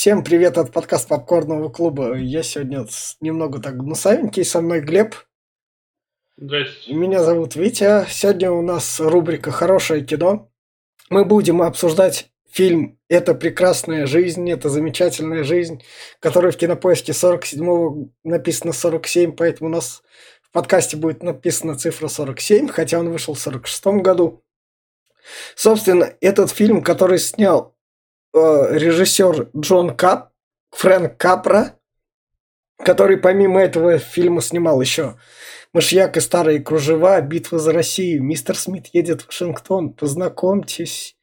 Всем привет от подкаста Попкорного клуба. Я сегодня немного так гнусавенький, со мной Глеб. Здрасте. Меня зовут Витя. Сегодня у нас рубрика «Хорошее кино». Мы будем обсуждать фильм «Это прекрасная жизнь», «Это замечательная жизнь», который в кинопоиске 47-го написано 47, поэтому у нас в подкасте будет написана цифра 47, хотя он вышел в 46 году. Собственно, этот фильм, который снял режиссер Джон Кап, Фрэнк Капра, который помимо этого фильма снимал еще «Мышьяк и старые кружева», «Битва за Россию», «Мистер Смит едет в Вашингтон», «Познакомьтесь»,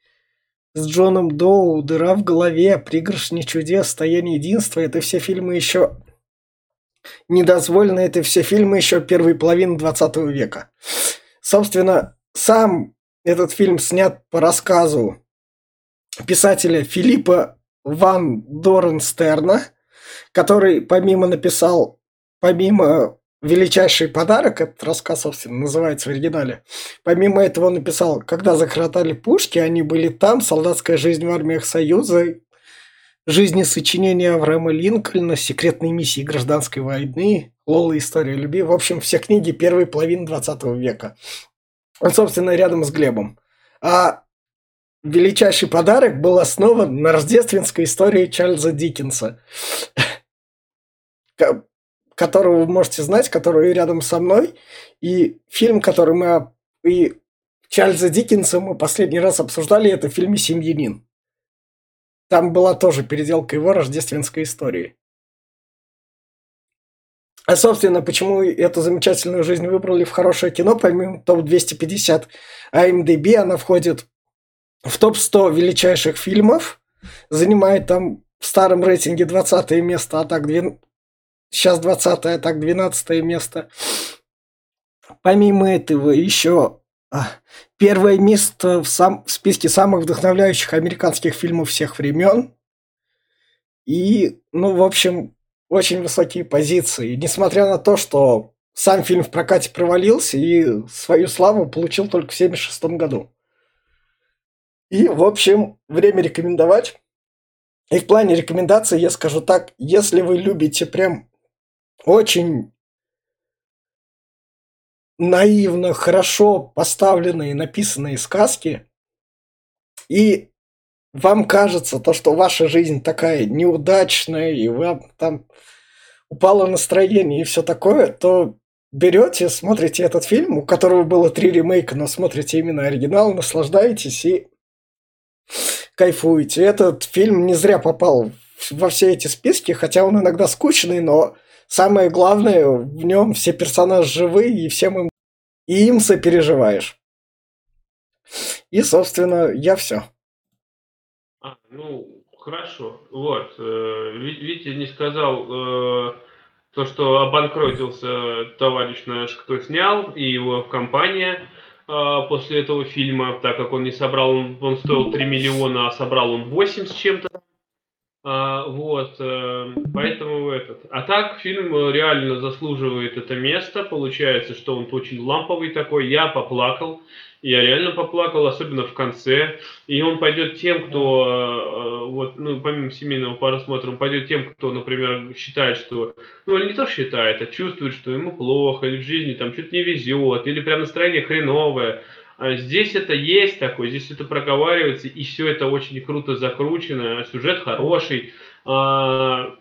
с Джоном Доу, «Дыра в голове», «Пригоршни чудес», «Стояние единства» — это все фильмы еще недозволено, это все фильмы еще первой половины 20 века. Собственно, сам этот фильм снят по рассказу писателя Филиппа Ван Доренстерна, который помимо написал, помимо «Величайший подарок», этот рассказ, собственно, называется в оригинале, помимо этого он написал «Когда захватали пушки, они были там», «Солдатская жизнь в армиях Союза», «Жизни сочинения Авраама Линкольна», «Секретные миссии гражданской войны», «Лола. История любви». В общем, все книги первой половины 20 века. Он, собственно, рядом с Глебом. А величайший подарок был основан на рождественской истории Чарльза Диккенса, которого вы можете знать, который рядом со мной. И фильм, который мы... И Чарльза Диккенса мы последний раз обсуждали, это в фильме «Семьянин». Там была тоже переделка его рождественской истории. А, собственно, почему эту замечательную жизнь выбрали в хорошее кино, помимо топ-250 IMDb, она входит в топ-100 величайших фильмов, занимает там в старом рейтинге 20 место, а так 2... сейчас 20 а так 12 место. Помимо этого еще а, первое место в, сам... в списке самых вдохновляющих американских фильмов всех времен. И, ну, в общем, очень высокие позиции. Несмотря на то, что сам фильм в прокате провалился и свою славу получил только в 1976 году. И, в общем, время рекомендовать. И в плане рекомендаций я скажу так, если вы любите прям очень наивно, хорошо поставленные, написанные сказки, и вам кажется то, что ваша жизнь такая неудачная, и вам там упало настроение и все такое, то берете, смотрите этот фильм, у которого было три ремейка, но смотрите именно оригинал, наслаждаетесь и кайфуете. Этот фильм не зря попал во все эти списки, хотя он иногда скучный, но самое главное, в нем все персонажи живые, и всем им, и им сопереживаешь. И, собственно, я все. А, ну, хорошо. Вот. Э, Витя не сказал э, то, что обанкротился товарищ наш, кто снял, и его компания после этого фильма, так как он не собрал, он, он стоил 3 миллиона, а собрал он 8 с чем-то. А, вот, э, поэтому этот. А так фильм реально заслуживает это место. Получается, что он очень ламповый такой. Я поплакал. Я реально поплакал, особенно в конце. И он пойдет тем, кто, э, вот, ну, помимо семейного просмотра, он пойдет тем, кто, например, считает, что, ну, или не то считает, а чувствует, что ему плохо, или в жизни там что-то не везет, или прям настроение хреновое. А здесь это есть такое, здесь это проговаривается, и все это очень круто закручено, сюжет хороший. А,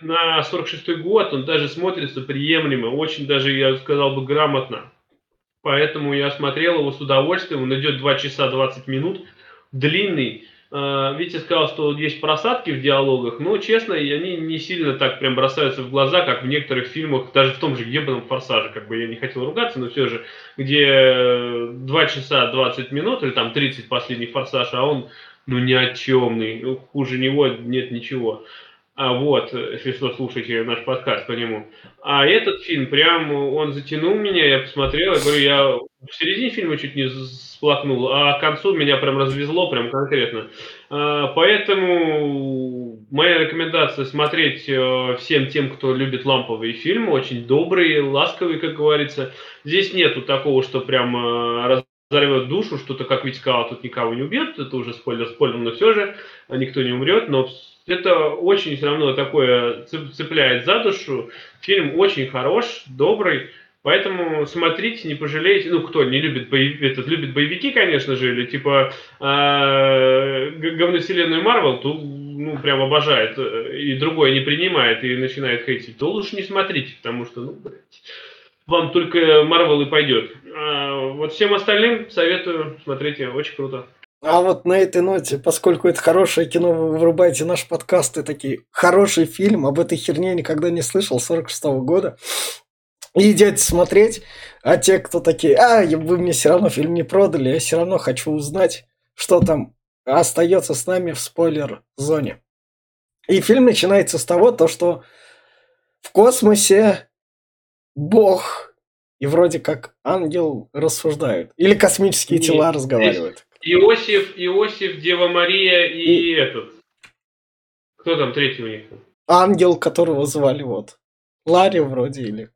на 46-й год он даже смотрится приемлемо, очень даже, я сказал бы, грамотно. Поэтому я смотрел его с удовольствием. Он идет 2 часа 20 минут. Длинный. А, Витя сказал, что есть просадки в диалогах, но, честно, они не сильно так прям бросаются в глаза, как в некоторых фильмах, даже в том же ебаном «Форсаже», как бы я не хотел ругаться, но все же, где 2 часа 20 минут, или там 30 последних «Форсаж», а он, ну, ни о чемный, хуже него нет ничего. А вот, если что, слушайте наш подкаст по нему. А этот фильм, прям, он затянул меня, я посмотрел, я говорю, я в середине фильма чуть не сплакнул, а к концу меня прям развезло, прям конкретно. А, поэтому моя рекомендация смотреть э, всем тем, кто любит ламповые фильмы, очень добрые, ласковые, как говорится. Здесь нету такого, что прям э, разорвет душу, что-то, как ведь сказал, тут никого не убьет, это уже спойлер, спойлер, но все же никто не умрет, но это очень все равно такое цепляет за душу. Фильм очень хорош, добрый, Поэтому смотрите, не пожалеете. Ну, кто не любит боевики, этот любит боевики, конечно же, или типа э, говновселенную Марвел, то ну, прям обожает, э, и другое не принимает, и начинает хейтить, то лучше не смотрите, потому что, ну, блядь, вам только Марвел и пойдет. А вот всем остальным советую, смотрите, очень круто. А вот на этой ноте, поскольку это хорошее кино, вы вырубаете наш подкаст и такие, хороший фильм, об этой херне никогда не слышал, 46 -го года, и идете смотреть, а те, кто такие, а, вы мне все равно фильм не продали, я все равно хочу узнать, что там остается с нами в спойлер-зоне. И фильм начинается с того, то, что в космосе Бог и вроде как ангел рассуждают. Или космические Нет, тела разговаривают. Иосиф, Иосиф, Дева Мария и, и этот. Кто там третий у них? Ангел, которого звали вот. Ларри вроде или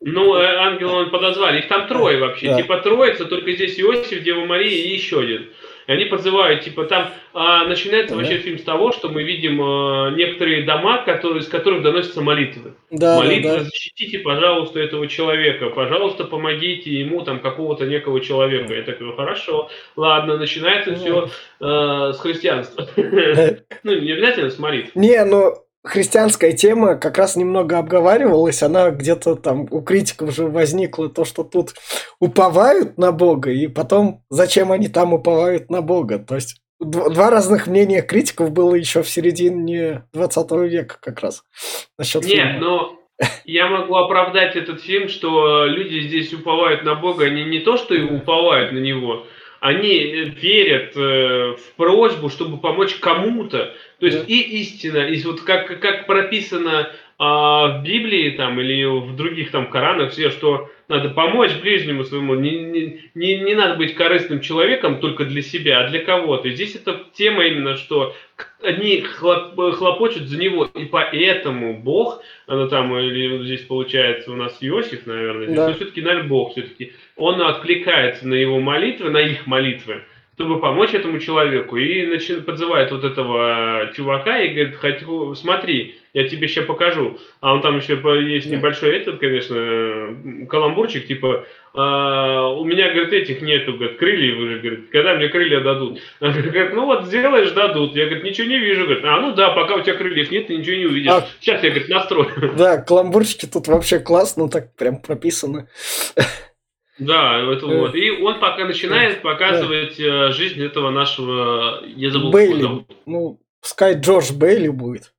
ну, э, ангел он подозвали. Их там трое вообще. Да. Типа троица, только здесь Иосиф, Дева Мария и еще один. И они подзывают, типа, там а, начинается да. вообще фильм с того, что мы видим а, некоторые дома, которые, из которых доносятся молитвы. Да, молитвы, да, да. защитите, пожалуйста, этого человека, пожалуйста, помогите ему, там, какого-то некого человека. Я такой, хорошо, ладно, начинается все а, с христианства. Ну, не обязательно с молитв. Не, ну, христианская тема как раз немного обговаривалась, она где-то там у критиков уже возникла то, что тут уповают на Бога, и потом зачем они там уповают на Бога. То есть два разных мнения критиков было еще в середине 20 века как раз. Насчет Нет, фильма. но я могу оправдать этот фильм, что люди здесь уповают на Бога, они не то, что и уповают на Него, они верят э, в просьбу, чтобы помочь кому-то. То есть да. и истина, и вот как, как прописано а, в Библии там или в других там Коранах все, что надо помочь ближнему своему, не, не, не, не надо быть корыстным человеком только для себя, а для кого-то. И здесь эта тема именно, что они хлоп, хлопочут за него, и поэтому Бог, она там, или здесь получается у нас Иосиф, наверное, здесь, да. но все-таки, наверное, Бог все-таки, он откликается на его молитвы, на их молитвы, чтобы помочь этому человеку. И начинает, подзывает вот этого чувака и говорит, хочу, смотри, я тебе сейчас покажу. А он там еще есть небольшой этот, конечно, каламбурчик, типа, а, у меня, говорит, этих нету, говорит, крыльев уже, говорит, когда мне крылья дадут? Она говорит, ну вот сделаешь, дадут. Я, говорит, ничего не вижу, говорит, а ну да, пока у тебя крыльев нет, ты ничего не увидишь. А, Сейчас я, говорит, настрою. Да, каламбурчики тут вообще классно, так прям прописаны. Да, это э, вот. И он пока начинает показывать да. жизнь этого нашего, я забыл, Бейли. Ну, пускай Джордж Бейли будет.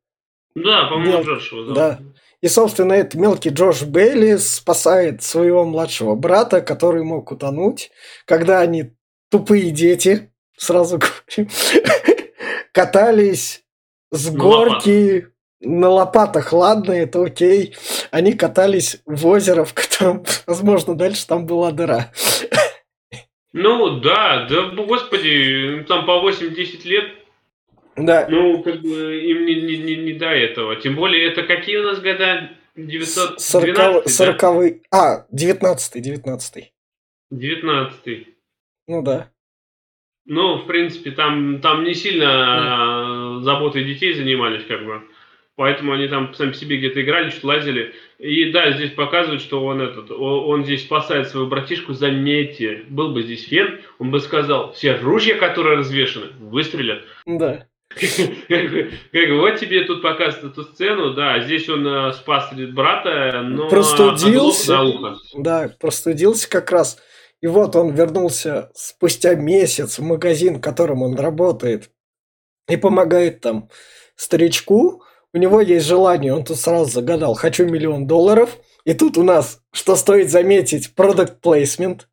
Да, по-моему, Мел... Джордж его Да. И, собственно, этот мелкий Джордж Бейли спасает своего младшего брата, который мог утонуть, когда они тупые дети, сразу говорим, катались с горки на лопатах, ладно, это окей. Они катались в озеро, в котором, возможно, дальше там была дыра. Ну, да, да, господи, там по 8-10 лет. Да. Ну, как бы им не, не, не, не до этого. Тем более, это какие у нас года? 912 40 да? А, 19 19 19 Ну да. Ну, в принципе, там, там не сильно mm. заботой детей занимались, как бы. Поэтому они там сами себе где-то играли, что-то лазили. И да, здесь показывают, что он этот, он здесь спасает своего братишку. Заметьте, был бы здесь фен, он бы сказал, все ружья, которые развешаны, выстрелят. Да. Как вот тебе тут показывают эту сцену, да, здесь он э, спас брата, но простудился, да, простудился как раз. И вот он вернулся спустя месяц в магазин, в котором он работает, и помогает там старичку, у него есть желание, он тут сразу загадал, хочу миллион долларов. И тут у нас, что стоит заметить, продукт плейсмент.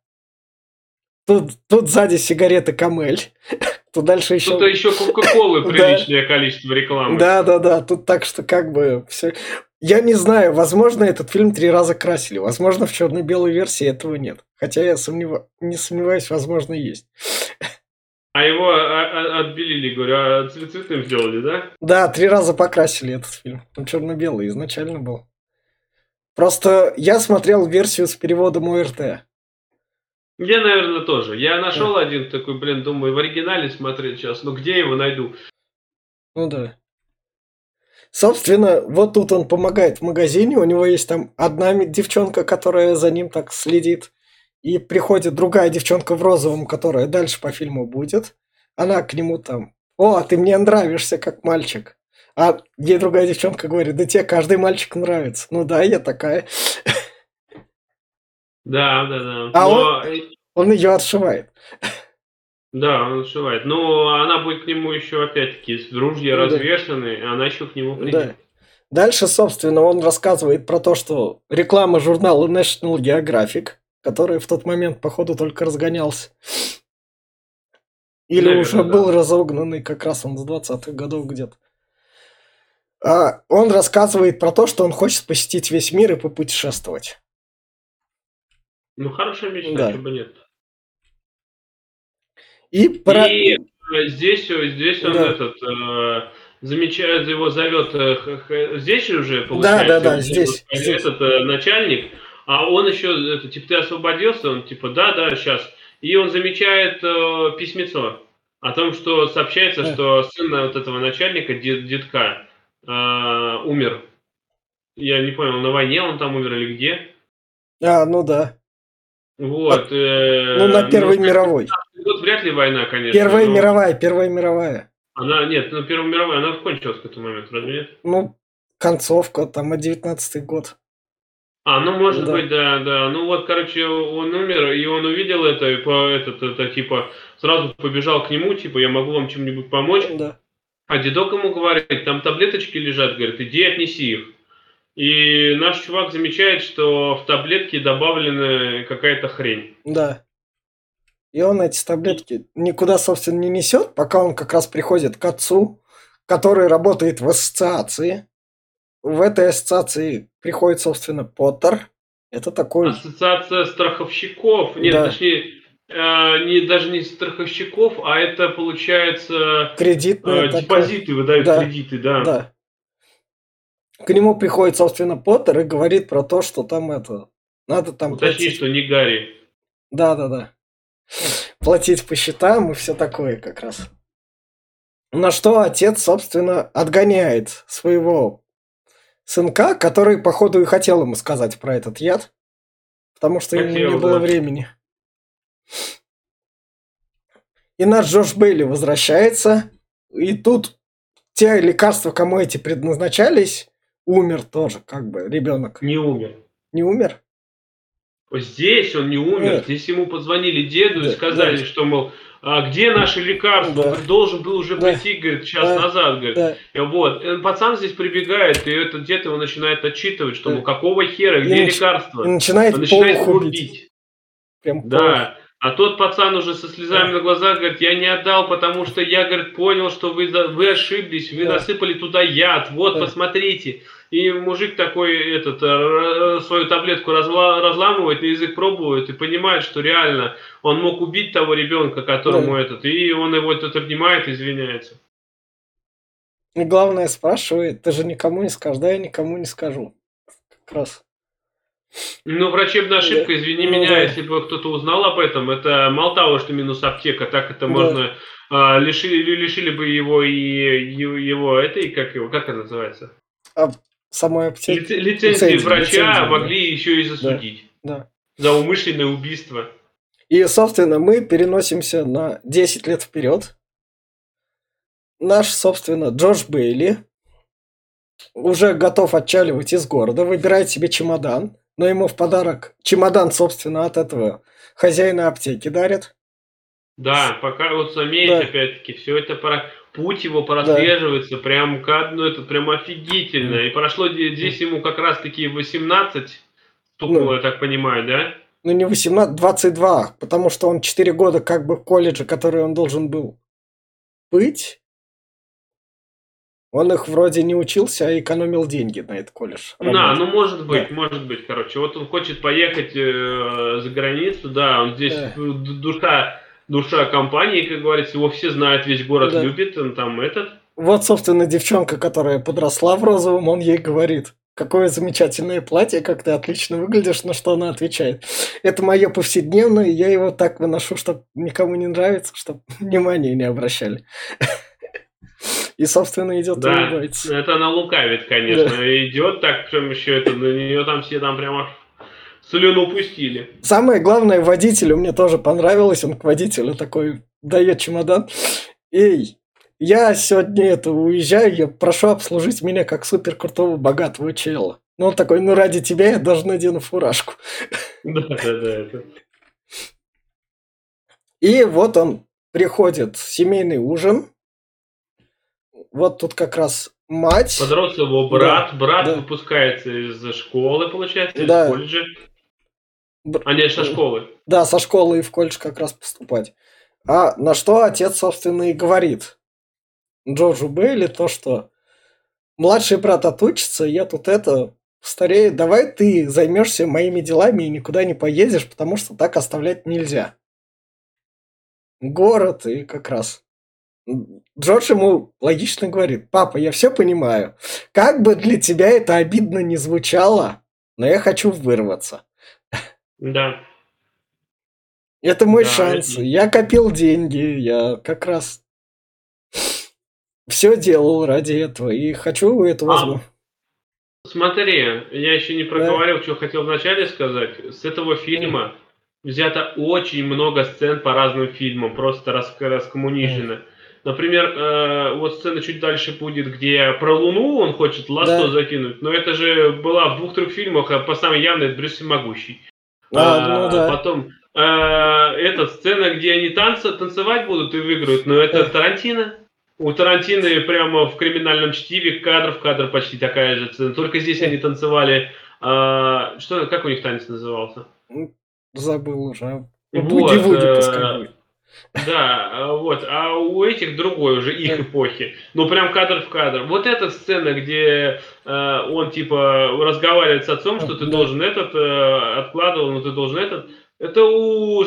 Тут, тут сзади сигареты Камель. Тут дальше еще... Тут еще Кока-Колы приличное количество рекламы. Да, да, да. Тут так что как бы все. Я не знаю, возможно, этот фильм три раза красили. Возможно, в черно-белой версии этого нет. Хотя я сомнев... не сомневаюсь, возможно, есть. А его а, а, отбелили, говорю, а цветным сделали, да? Да, три раза покрасили этот фильм. Он черно-белый изначально был. Просто я смотрел версию с переводом ОРТ. Я, наверное, тоже. Я нашел да. один такой, блин, думаю, в оригинале смотреть сейчас. Ну где его найду? Ну да. Собственно, вот тут он помогает в магазине, у него есть там одна девчонка, которая за ним так следит, и приходит другая девчонка в розовом, которая дальше по фильму будет. Она к нему там, о, ты мне нравишься как мальчик. А ей другая девчонка говорит, да тебе каждый мальчик нравится. Ну да, я такая. Да, да, да. А Но... он, он ее отшивает. Да, он отшивает. Но она будет к нему еще, опять-таки, с дружья ну, развешаны, да. она еще к нему придет. Да. Дальше, собственно, он рассказывает про то, что реклама журнала National Geographic, который в тот момент, походу, только разгонялся. Или Наверное, уже да. был разогнанный как раз он с 20-х годов где-то. А он рассказывает про то, что он хочет посетить весь мир и попутешествовать. Ну, хорошая мечта, да. чего нет. И, про... и э, здесь, здесь он да. этот э, замечает, его зовет э, здесь уже получается. Да, да, да, здесь. Этот здесь. Э, начальник, а он еще, это, типа, ты освободился, он типа, да, да, сейчас. И он замечает э, письмецо о том, что сообщается, да. что сын вот этого начальника, дед, детка, э, умер. Я не понял, на войне он там умер или где? А, ну да. Вот. Э, ну, на Первой ну, мировой. Вот вряд ли война, конечно. Первая но... мировая, Первая мировая. Она, нет, ну, Первая мировая, она кончилась к этому моменту, разве нет? Ну, концовка, там, 19 год. А, ну, может да. быть, да, да. Ну, вот, короче, он умер, и он увидел это, и по, этот, это, типа, сразу побежал к нему, типа, я могу вам чем-нибудь помочь. Да. А дедок ему говорит, там таблеточки лежат, говорит, иди отнеси их. И наш чувак замечает, что в таблетке добавлена какая-то хрень. Да. И он эти таблетки никуда, собственно, не несет, пока он как раз приходит к отцу, который работает в ассоциации. В этой ассоциации приходит, собственно, Поттер. Это такой... Ассоциация страховщиков. Нет, да. точнее, э, не, даже не страховщиков, а это, получается... Кредитные. Э, депозиты такая... выдают да. кредиты, да. Да к нему приходит, собственно, Поттер и говорит про то, что там это... Надо там Уточни, платить. что не Гарри. Да-да-да. Платить по счетам и все такое как раз. На что отец, собственно, отгоняет своего сынка, который, походу, и хотел ему сказать про этот яд, потому что хотел, ему не было времени. И наш Джош Бейли возвращается, и тут те лекарства, кому эти предназначались, умер тоже, как бы, ребенок. Не умер. Не умер? Здесь он не умер, Нет. здесь ему позвонили деду да, и сказали, да. что, мол, а где наши лекарства? Да. Он должен был уже да. прийти, говорит, час да. назад, говорит. Да. Вот, и пацан здесь прибегает, и этот дед его начинает отчитывать, что, да. ну, какого хера, где и лекарства? И начинает, он начинает его бить. Прям да. А тот пацан уже со слезами да. на глазах говорит, я не отдал, потому что я, говорит, понял, что вы, вы ошиблись, вы да. насыпали туда яд, вот, да. посмотрите. И мужик такой этот, э, свою таблетку разла, разламывает, на язык пробует и понимает, что реально он мог убить того ребенка, которому да. этот, и он его этот обнимает извиняется. И главное спрашивает, ты же никому не скажешь, да, я никому не скажу. Как раз. Ну, врачебная ошибка, извини ну, меня, да. если бы кто-то узнал об этом, это мало того, что минус аптека, так это да. можно а, лишили, лишили бы его и его этой, как его, как это называется? А, самой аптеки. Лицензии, лицензии врача лицензии, могли да. еще и засудить. Да. да. За умышленное убийство. И, собственно, мы переносимся на 10 лет вперед. Наш, собственно, Джордж Бейли уже готов отчаливать из города, выбирает себе чемодан, но ему в подарок чемодан, собственно, от этого хозяина аптеки дарит. Да, пока вот заметь, да. опять-таки, все это про путь его прослеживается да. прям как, ну это прям офигительно. И прошло здесь ему как раз-таки 18 стукнуло, ну, я так понимаю, да? Ну не 18, 22, потому что он 4 года как бы в колледже, который он должен был быть, он их вроде не учился, а экономил деньги на этот колледж. Да, ну может быть, да. может быть, короче. Вот он хочет поехать э, за границу, да, он здесь да. душа, душа компании, как говорится, его все знают, весь город да. любит, он там этот. Вот, собственно, девчонка, которая подросла в розовом, он ей говорит, какое замечательное платье, как ты отлично выглядишь, на что она отвечает. Это мое повседневное, я его так выношу, чтобы никому не нравится, чтобы внимания не обращали. И, собственно, идет Да, улыбается. это она лукавит, конечно. Идет так, прям еще это, на нее там все там прямо слюну пустили. Самое главное, водителю мне тоже понравилось. Он к водителю такой дает чемодан. Эй, я сегодня это уезжаю, я прошу обслужить меня как супер крутого богатого чела. Ну, он такой, ну, ради тебя я даже надену фуражку. Да, да, да. Это. И вот он приходит, семейный ужин. Вот тут как раз мать. Подрос его брат, брат да. выпускается из школы, получается, Да. из колледжа. Б- А нет, со школы. Да, со школы и в колледж как раз поступать. А на что отец, собственно, и говорит Джорджу Бейли то, что младший брат отучится, я тут это старею, давай ты займешься моими делами и никуда не поедешь, потому что так оставлять нельзя. Город и как раз. Джордж ему логично говорит, папа, я все понимаю. Как бы для тебя это обидно не звучало, но я хочу вырваться. Да. Это мой Да, шанс. это- Я копил деньги, я как раз все делал ради этого и хочу эту А, возможность. Смотри, я еще не проговорил, что хотел вначале сказать. С этого фильма взято очень много сцен по разным фильмам, просто рас, раскоммунижено. Например, э, вот сцена чуть дальше будет, где про Луну он хочет ласто Да. закинуть, но это же была в двух-трех фильмах, а по самой явной это Брюс Всемогущий. А, А, ну да. Потом э, эта сцена, где они танцы, танцевать будут и выиграют, но это Да. Тарантино. У Тарантино прямо в криминальном чтиве кадр в кадр почти такая же сцена. Только здесь они танцевали. а, что, как у них танец назывался? Забыл уже. Вот, Буги-вуги э, пускай будет. Да, а, вот. А у этих другой уже их Да. эпохи. Ну прям кадр в кадр. Вот эта сцена, где э, он типа разговаривает с отцом, что ты Да. должен этот э, откладывал, но ты должен этот. Это у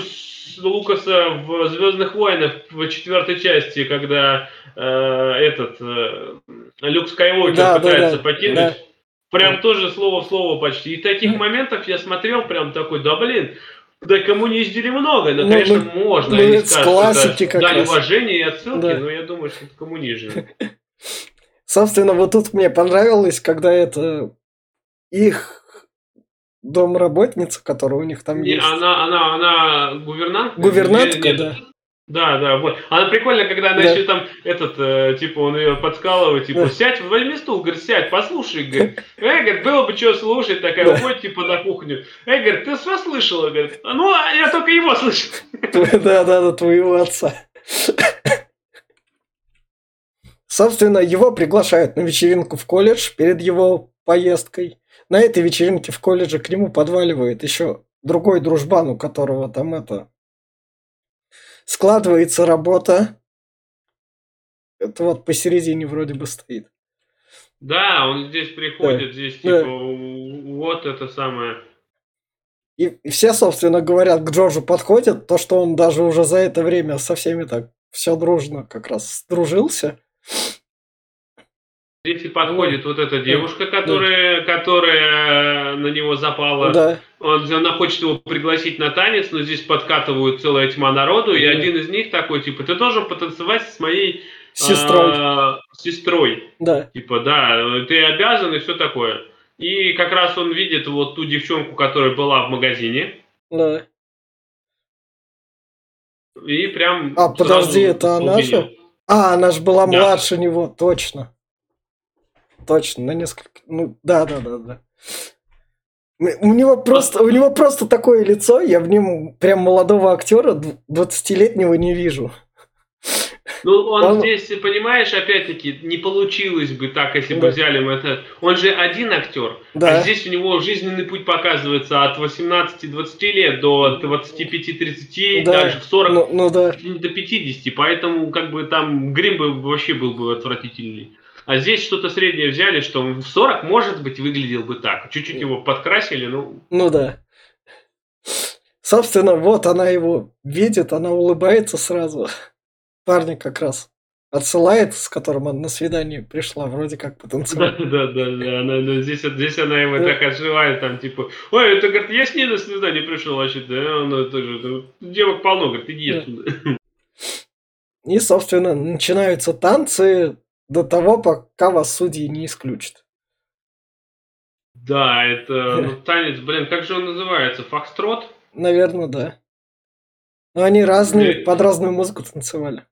Лукаса в Звездных войнах в четвертой части, когда э, этот э, Люк Скайуокер Да, да, пытается да, покинуть. да. Прям тоже слово в слово почти. И таких моментов я смотрел прям такой, да блин, да кому не издели много, но, Ну, конечно, ну, можно. ну, Они это скажут, классики это как раз. уважения и отсылки, Да. но я думаю, что это коммунизм. Собственно, вот тут мне понравилось, когда это их домработница, которая у них там Не, есть. она, она, она гувернантка? Гувернантка, Нет, нет. Да. Да, вот. Она прикольно, когда она Да. еще там, этот, э, типа, он ее подскалывает, типа, Да. сядь, возьми стул, говорит, сядь, послушай, говорит. Эй, говорит, было бы что слушать, такая, Да. уходит, типа, на кухню. Эй, говорит, ты что слышала, говорит? «А Ну, а я только его слышал. Да, да, да, твоего отца. Собственно, его приглашают на вечеринку в колледж перед его поездкой. На этой вечеринке в колледже к нему подваливает еще другой дружбан, у которого там это... Складывается работа. Это вот посередине вроде бы стоит. Да, он здесь приходит, здесь, Да. типа, вот это самое. И, и все, собственно, говорят, к Джорджу подходят, то, что он даже уже за это время со всеми так все дружно как раз сдружился. Здесь и подходит вот эта девушка, которая, которая на него запала. Да, Он, она хочет его пригласить на танец, но здесь подкатывают целая тьма народу, и Да. один из них такой, типа, ты должен потанцевать с моей сестрой. а, сестрой. Да, Типа, да, ты обязан и все такое. И как раз он видит вот ту девчонку, которая была в магазине, да. и прям А, подожди, это она же? А, она же была Да. младше него, точно. Точно, на несколько. Ну, да, да, да, да. У него просто, у него просто такое лицо, я в нем прям молодого актера 20-летнего не вижу. Ну, он, Он- здесь, понимаешь, опять-таки, не получилось бы так, если бы Да. взяли мы это. Он же один актер. Да. А здесь у него жизненный путь показывается от 18-20 лет до 25-30, Да. даже в 40 Ну, ну да. до 50, поэтому как бы там грим бы вообще был бы отвратительный. А здесь что-то среднее взяли, что в 40, может быть, выглядел бы так. Чуть-чуть его подкрасили, ну, Ну да. Собственно, вот она его видит, она улыбается сразу. Парня как раз отсылает, с которым она на свидание пришла, вроде как потанцевать. да, да, да. Она, ну, здесь, здесь она его Да. так отживает, там, типа, ой, это, говорит, я с ней на свидание пришел, вообще, да, она тоже, ну, девок полно, говорит, иди Да. отсюда. И, собственно, начинаются танцы до того, пока вас судьи не исключат. Да, это, ну, танец, блин, как же он называется, фокстрот? Наверное, да. Но они разные, под разную музыку танцевали.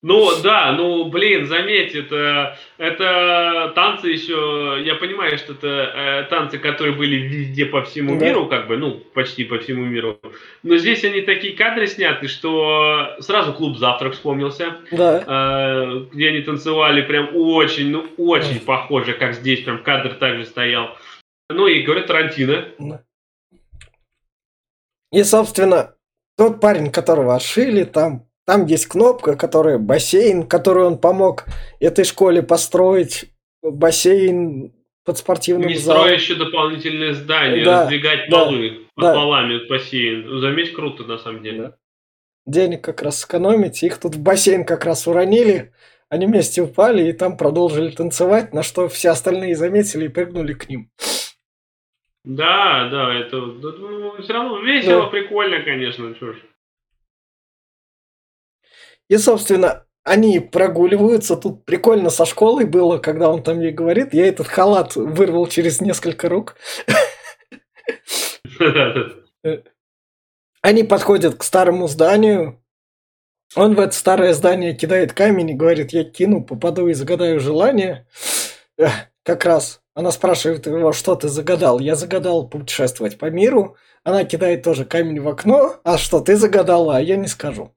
Ну, да, ну, блин, заметь, это, это танцы еще, я понимаю, что это э, танцы, которые были везде по всему Да. миру, как бы, ну, почти по всему миру. Но здесь они такие кадры сняты, что сразу клуб «Завтрак» вспомнился. Да, э, где они танцевали прям очень, ну очень похоже, как здесь, прям кадр также стоял. Ну и говорят Тарантино. да. И, собственно, тот парень, которого отшили, там, там есть кнопка, которая бассейн, который он помог этой школе построить. Бассейн под спортивным Не залом. строя еще дополнительные здания, Да, раздвигать да, полы да. полами бассейн. Ну, Заметь, круто на самом деле. Да. Денег как раз сэкономить. Их тут в бассейн как раз уронили. Они вместе упали и там продолжили танцевать, на что все остальные заметили и прыгнули к ним. Да, да, это ну, все равно весело, Да. прикольно, конечно, ж. И, собственно, они прогуливаются. Тут прикольно со школой было, когда он там ей говорит. Я этот халат вырвал через несколько рук. Они подходят к старому зданию. Он в это старое здание кидает камень и говорит, я кину, попаду и загадаю желание. Как раз она спрашивает его, что ты загадал? Я загадал путешествовать по миру. Она кидает тоже камень в окно. А что ты загадала? А я не скажу.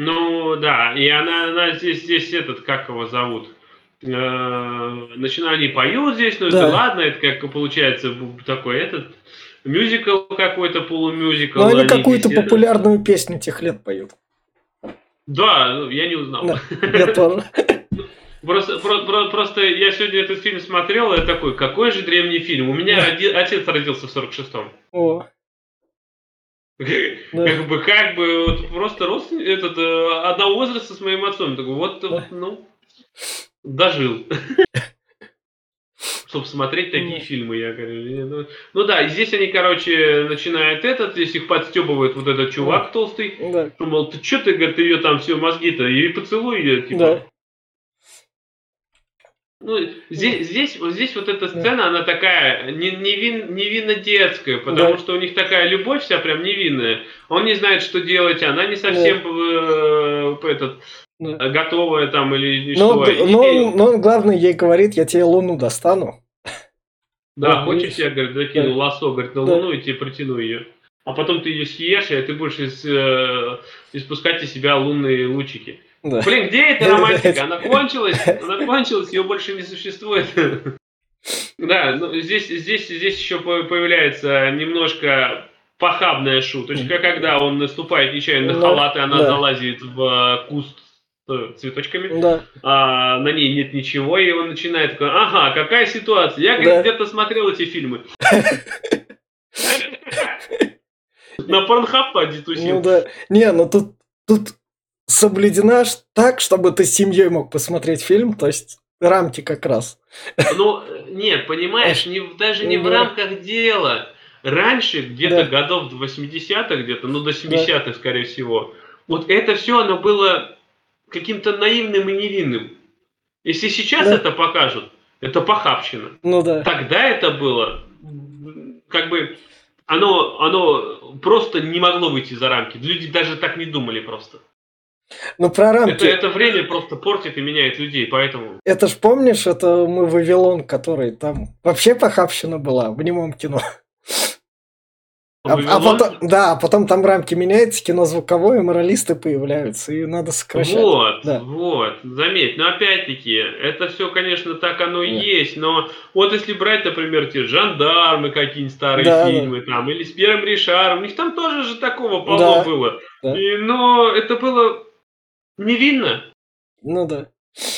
Ну да, и она, она здесь, здесь этот, как его зовут? Э, Начинают они поют здесь, ну Да. это ладно, это как получается такой этот мюзикл какой-то полумюзикл. Но они здесь какую-то это- популярную песню тех лет поют. Да, ну, я не узнал. Да. Я тоже. Просто, про- про- просто я сегодня этот фильм смотрел, и я такой, какой же древний фильм? У меня Да. отец родился в 46-м. О, да. Как бы, как бы, вот просто родственник, этот, э, одного возраста с моим отцом. Такой, вот, ну, дожил. Чтобы смотреть такие фильмы, я говорю. Ну, ну да, и здесь они, короче, начинают этот, здесь их подстебывает вот этот чувак толстый. Да. что, Мол, ты что ты, говорит, ее там все мозги-то, и поцелуй ее, типа. Да. Ну, здесь, здесь, вот здесь вот эта сцена, она такая не- невин- невинно детская, потому Да. что у них такая любовь вся прям невинная. Он не знает, что делать, она не совсем э, этот, Да. готовая там или Но, что. И- но, он- но он, главное, ей говорит, я тебе луну достану. да, да, хочешь, я, говорит, закину Да. лосо, говорит, на Да. луну и тебе протяну ее. А потом ты ее съешь, и ты будешь из, э, испускать из себя лунные лучики. Да. Блин, где эта романтика? Она кончилась, она кончилась, ее больше не существует. Да, ну, здесь, здесь, здесь еще по- появляется немножко похабная шуточка, когда он наступает нечаянно на халат, и она да. залазит в э, куст с цветочками, Да. а на ней нет ничего, и он начинает такой, ага, какая ситуация? Я, Да. где-то смотрел эти фильмы. На порнхаб тусил. Ну да. Не, ну тут, тут соблюдена так, чтобы ты с семьей мог посмотреть фильм, то есть рамки как раз. Ну, нет, понимаешь, не, даже не в Да. рамках дела. Раньше, где-то Да. годов до 80-х, где-то, ну, до 70-х, скорее всего, вот это все, оно было каким-то наивным и невинным. Если сейчас Да. это покажут, это похабщина. Ну да. Тогда это было, как бы, оно, оно просто не могло выйти за рамки. Люди даже так не думали просто. Ну про рамки. Это, это время просто портит и меняет людей, поэтому... Это ж помнишь, это мы Вавилон, который там вообще похабщина была в немом кино. А, а потом, да, а потом там рамки меняются, кино звуковое, моралисты появляются, и надо сокращать. Вот, Да. вот, заметь, но опять-таки, это все, конечно, так оно и Да. есть, но вот если брать, например, те жандармы какие-нибудь старые Да, да. фильмы, там, или с Первым Ришаром, у них там тоже же такого полно Да, было. да. И, но это было невинно Ну да.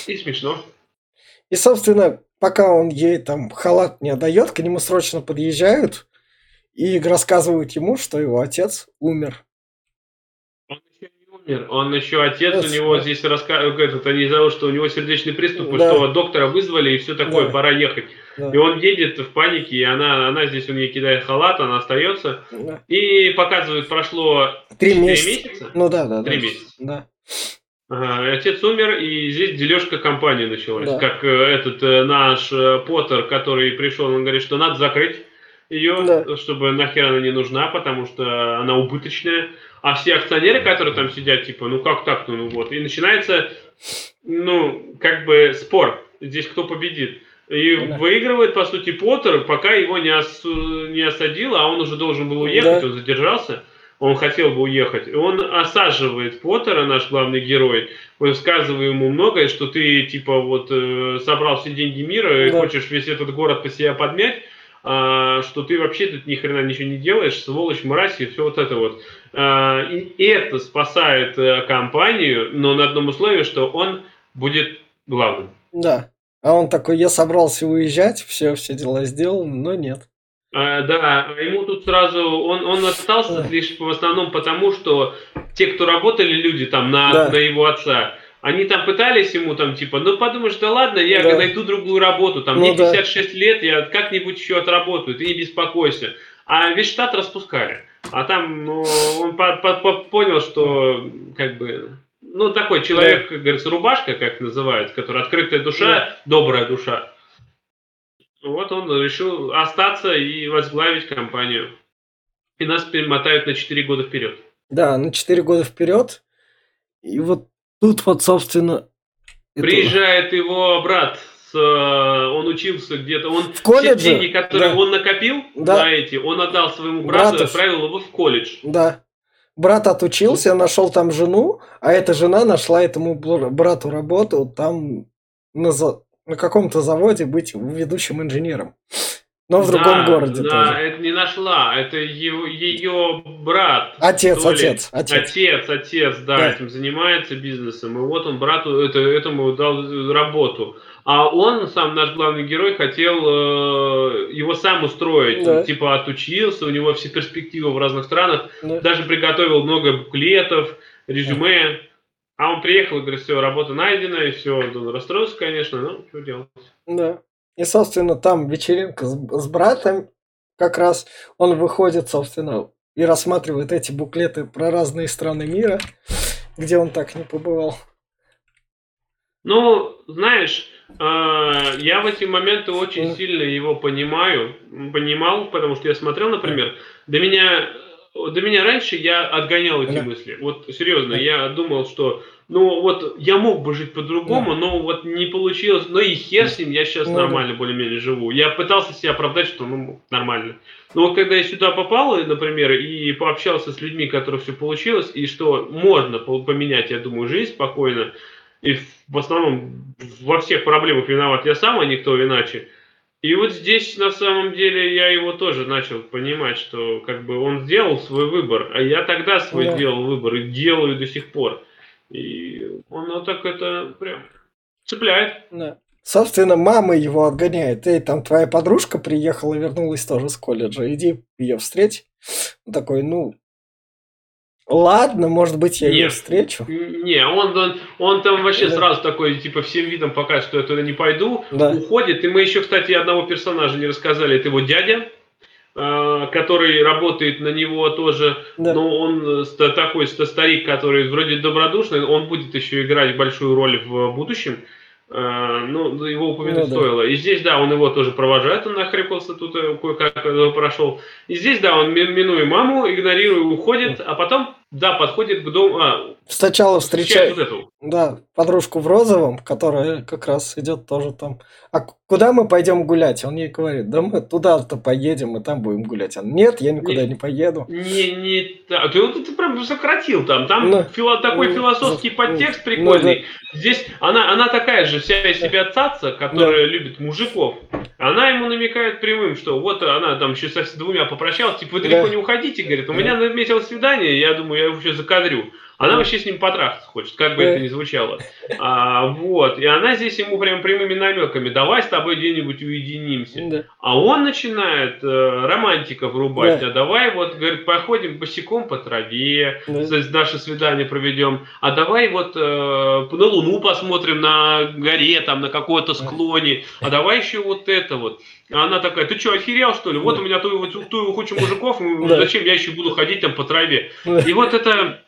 и смешно. И, собственно, пока он ей там халат не отдает, к нему срочно подъезжают и рассказывают ему, что его отец умер. Он еще не умер, Он еще отец, Это у него здесь рассказывает, они зовут, что у него сердечный приступ, Да. что доктора вызвали, и все такое, Да. пора ехать. Да. И он едет в панике, и она, она здесь, он ей кидает халат, она остается. Да. И показывает, прошло Три 4 месяца. месяца. Ну да, да, да. Три месяца. Да. Ага, отец умер, и здесь дележка компании началась. Да. Как э, этот э, наш э, Поттер, который пришел, он говорит, что надо закрыть ее, Да. чтобы нахер она не нужна, потому что она убыточная. А все акционеры, которые там сидят, типа, ну как так, ну, ну вот. И начинается, ну, как бы спор. Здесь кто победит. И Да. выигрывает, по сути, Поттер, пока его не, ос- не осадило, а он уже должен был уехать, Да. он задержался. Он хотел бы уехать. И он осаживает Поттера, наш главный герой, высказывая ему многое, что ты, типа, вот, э, собрал все деньги мира и Да. хочешь весь этот город по себя подмять, а, что ты вообще тут ни хрена ничего не делаешь, сволочь, мразь и все вот это вот. А, и это спасает э, компанию, но на одном условии, что он будет главным. Да. А он такой, я собрался уезжать, все, все дела сделаны, но нет. А, да, ему тут сразу, он, он остался Да. лишь в основном потому, что те, кто работали люди там на, Да. на его отца, они там пытались ему там типа, ну подумаешь, да ладно, я Да. найду другую работу, там Ну мне да. 56 лет, я как-нибудь еще отработаю, ты не беспокойся. А весь штат распускали. А там, ну, он по- по- по- понял, что как бы, ну такой человек, как говорится, рубашка, как называют, который открытая душа, добрая душа. Вот он решил остаться и возглавить компанию. И нас перемотают на 4 года вперед. Да, на 4 года вперед. И вот тут вот, собственно... это- Приезжает его брат, с, э, он учился где-то, он В колледже? все деньги, которые Да. он накопил Да. на эти, он отдал своему брату, Братов. отправил его в колледж. Да. Брат отучился, нашел там жену, а эта жена нашла этому бр- брату работу там на, за- на каком-то заводе быть ведущим инженером. Но в другом Да, городе да, тоже. это не нашла, это ее, ее брат. Отец, отец, отец. Отец, отец, да, Да. этим занимается бизнесом. И вот он брату это, этому дал работу. А он, сам наш главный герой, хотел э, его сам устроить. Да. Он, типа отучился, у него все перспективы в разных странах. Да. Даже приготовил много буклетов, резюме. А он приехал и говорит, все, работа найдена, и все. Он расстроился, конечно, но что делать. Да. И, собственно, там вечеринка с, с братом, как раз он выходит, собственно, и рассматривает эти буклеты про разные страны мира, где он так не побывал. Ну, знаешь, э, я в эти моменты очень сильно его понимаю, понимал, потому что я смотрел, например, до меня, до меня раньше я отгонял эти Да. мысли. Вот серьезно, Да. я думал, что, ну вот я мог бы жить по-другому, но вот не получилось, ну и хер с ним, я сейчас Ну да. нормально более-менее живу. Я пытался себя оправдать, что ну нормально. Но вот когда я сюда попал, и, например, и пообщался с людьми, у которых все получилось, и что можно по- поменять, я думаю, жизнь спокойно, и в основном во всех проблемах виноват я сам, а никто иначе. И вот здесь на самом деле я его тоже начал понимать, что как бы он сделал свой выбор, а я тогда свой Да. сделал выбор и делаю до сих пор. И он вот так это прям цепляет. Да. Собственно, мама его отгоняет. Эй, там твоя подружка приехала, вернулась тоже с колледжа. Иди ее встреть. Он такой, ну, ладно, может быть, я ее Нет. встречу. Не, он, он, он там вообще Да. сразу такой, типа, всем видом показывает, что я туда не пойду, Да. уходит. И мы еще, кстати, одного персонажа не рассказали, это его дядя, э, который работает на него тоже. Да. Но он э, такой ста- старик, который вроде добродушный, он будет еще играть большую роль в будущем. Ну, его упомянуть Ну да. стоило. И здесь, да, он его тоже провожает, он нахрепался тут э, кое-как прошел. И здесь, да, он ми- минуя маму, игнорируя, уходит, а потом, да, подходит к дому, а, Сначала встречает вот эту. да, подружку в розовом, которая как раз идет тоже там. А куда мы пойдем гулять? Он ей говорит, да мы туда-то поедем, и там будем гулять. Он, нет, я никуда Не- не поеду. Не, не, та- ты вот ты прям сократил там, там Ну, фило- такой ну, философский ну, подтекст ну, прикольный. Здесь она, она такая же вся из себя цаца, которая любит мужиков. Она ему намекает прямым, что вот она там еще со двумя попрощалась, типа вы далеко Да. не уходите, говорит, у Да. меня наметилось свидание, я думаю, я его еще закадрю. Она вообще с ним потрахаться хочет, как бы это ни звучало. А, вот. И она здесь ему прям прямыми намеками, давай с тобой где-нибудь уединимся. Да. А он начинает э, романтика врубать. Да. А давай вот, говорит, походим босиком по траве, да. наше свидание проведем. А давай вот э, на Луну посмотрим на горе, там, на какой-то склоне. А давай еще вот это вот. А она такая, ты что, охерел, что ли? Вот да. у меня ту, ту, ту кучу мужиков, да. зачем я еще буду ходить там по траве? Да. И вот это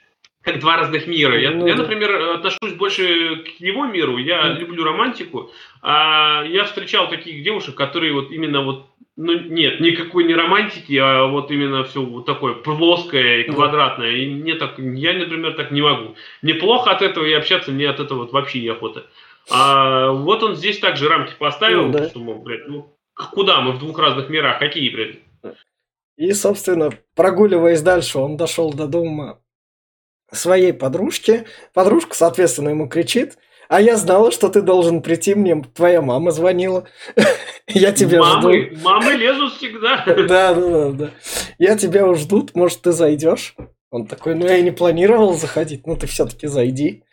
как два разных мира. Я, ну, я да. например, отношусь больше к его миру. Я mm. люблю романтику. А я встречал таких девушек, которые вот именно вот ну нет, никакой не романтики, а вот именно все вот такое плоское и квадратное. И мне так, я, например, так не могу. Неплохо от этого и общаться мне от этого вот вообще неохота. А вот он здесь также рамки поставил, ну, да. что, мол, блядь, ну куда мы в двух разных мирах, какие, блядь? И, собственно, прогуливаясь дальше, он дошел до дома своей подружки. Подружка, соответственно, ему кричит, а я знала, что ты должен прийти, мне твоя мама звонила. Я тебя мамы, жду. Мамы лезут всегда. Да, да, да, да. Я тебя уж ждут, может, ты зайдешь? Он такой, ну я и не планировал заходить, ну ты все-таки зайди.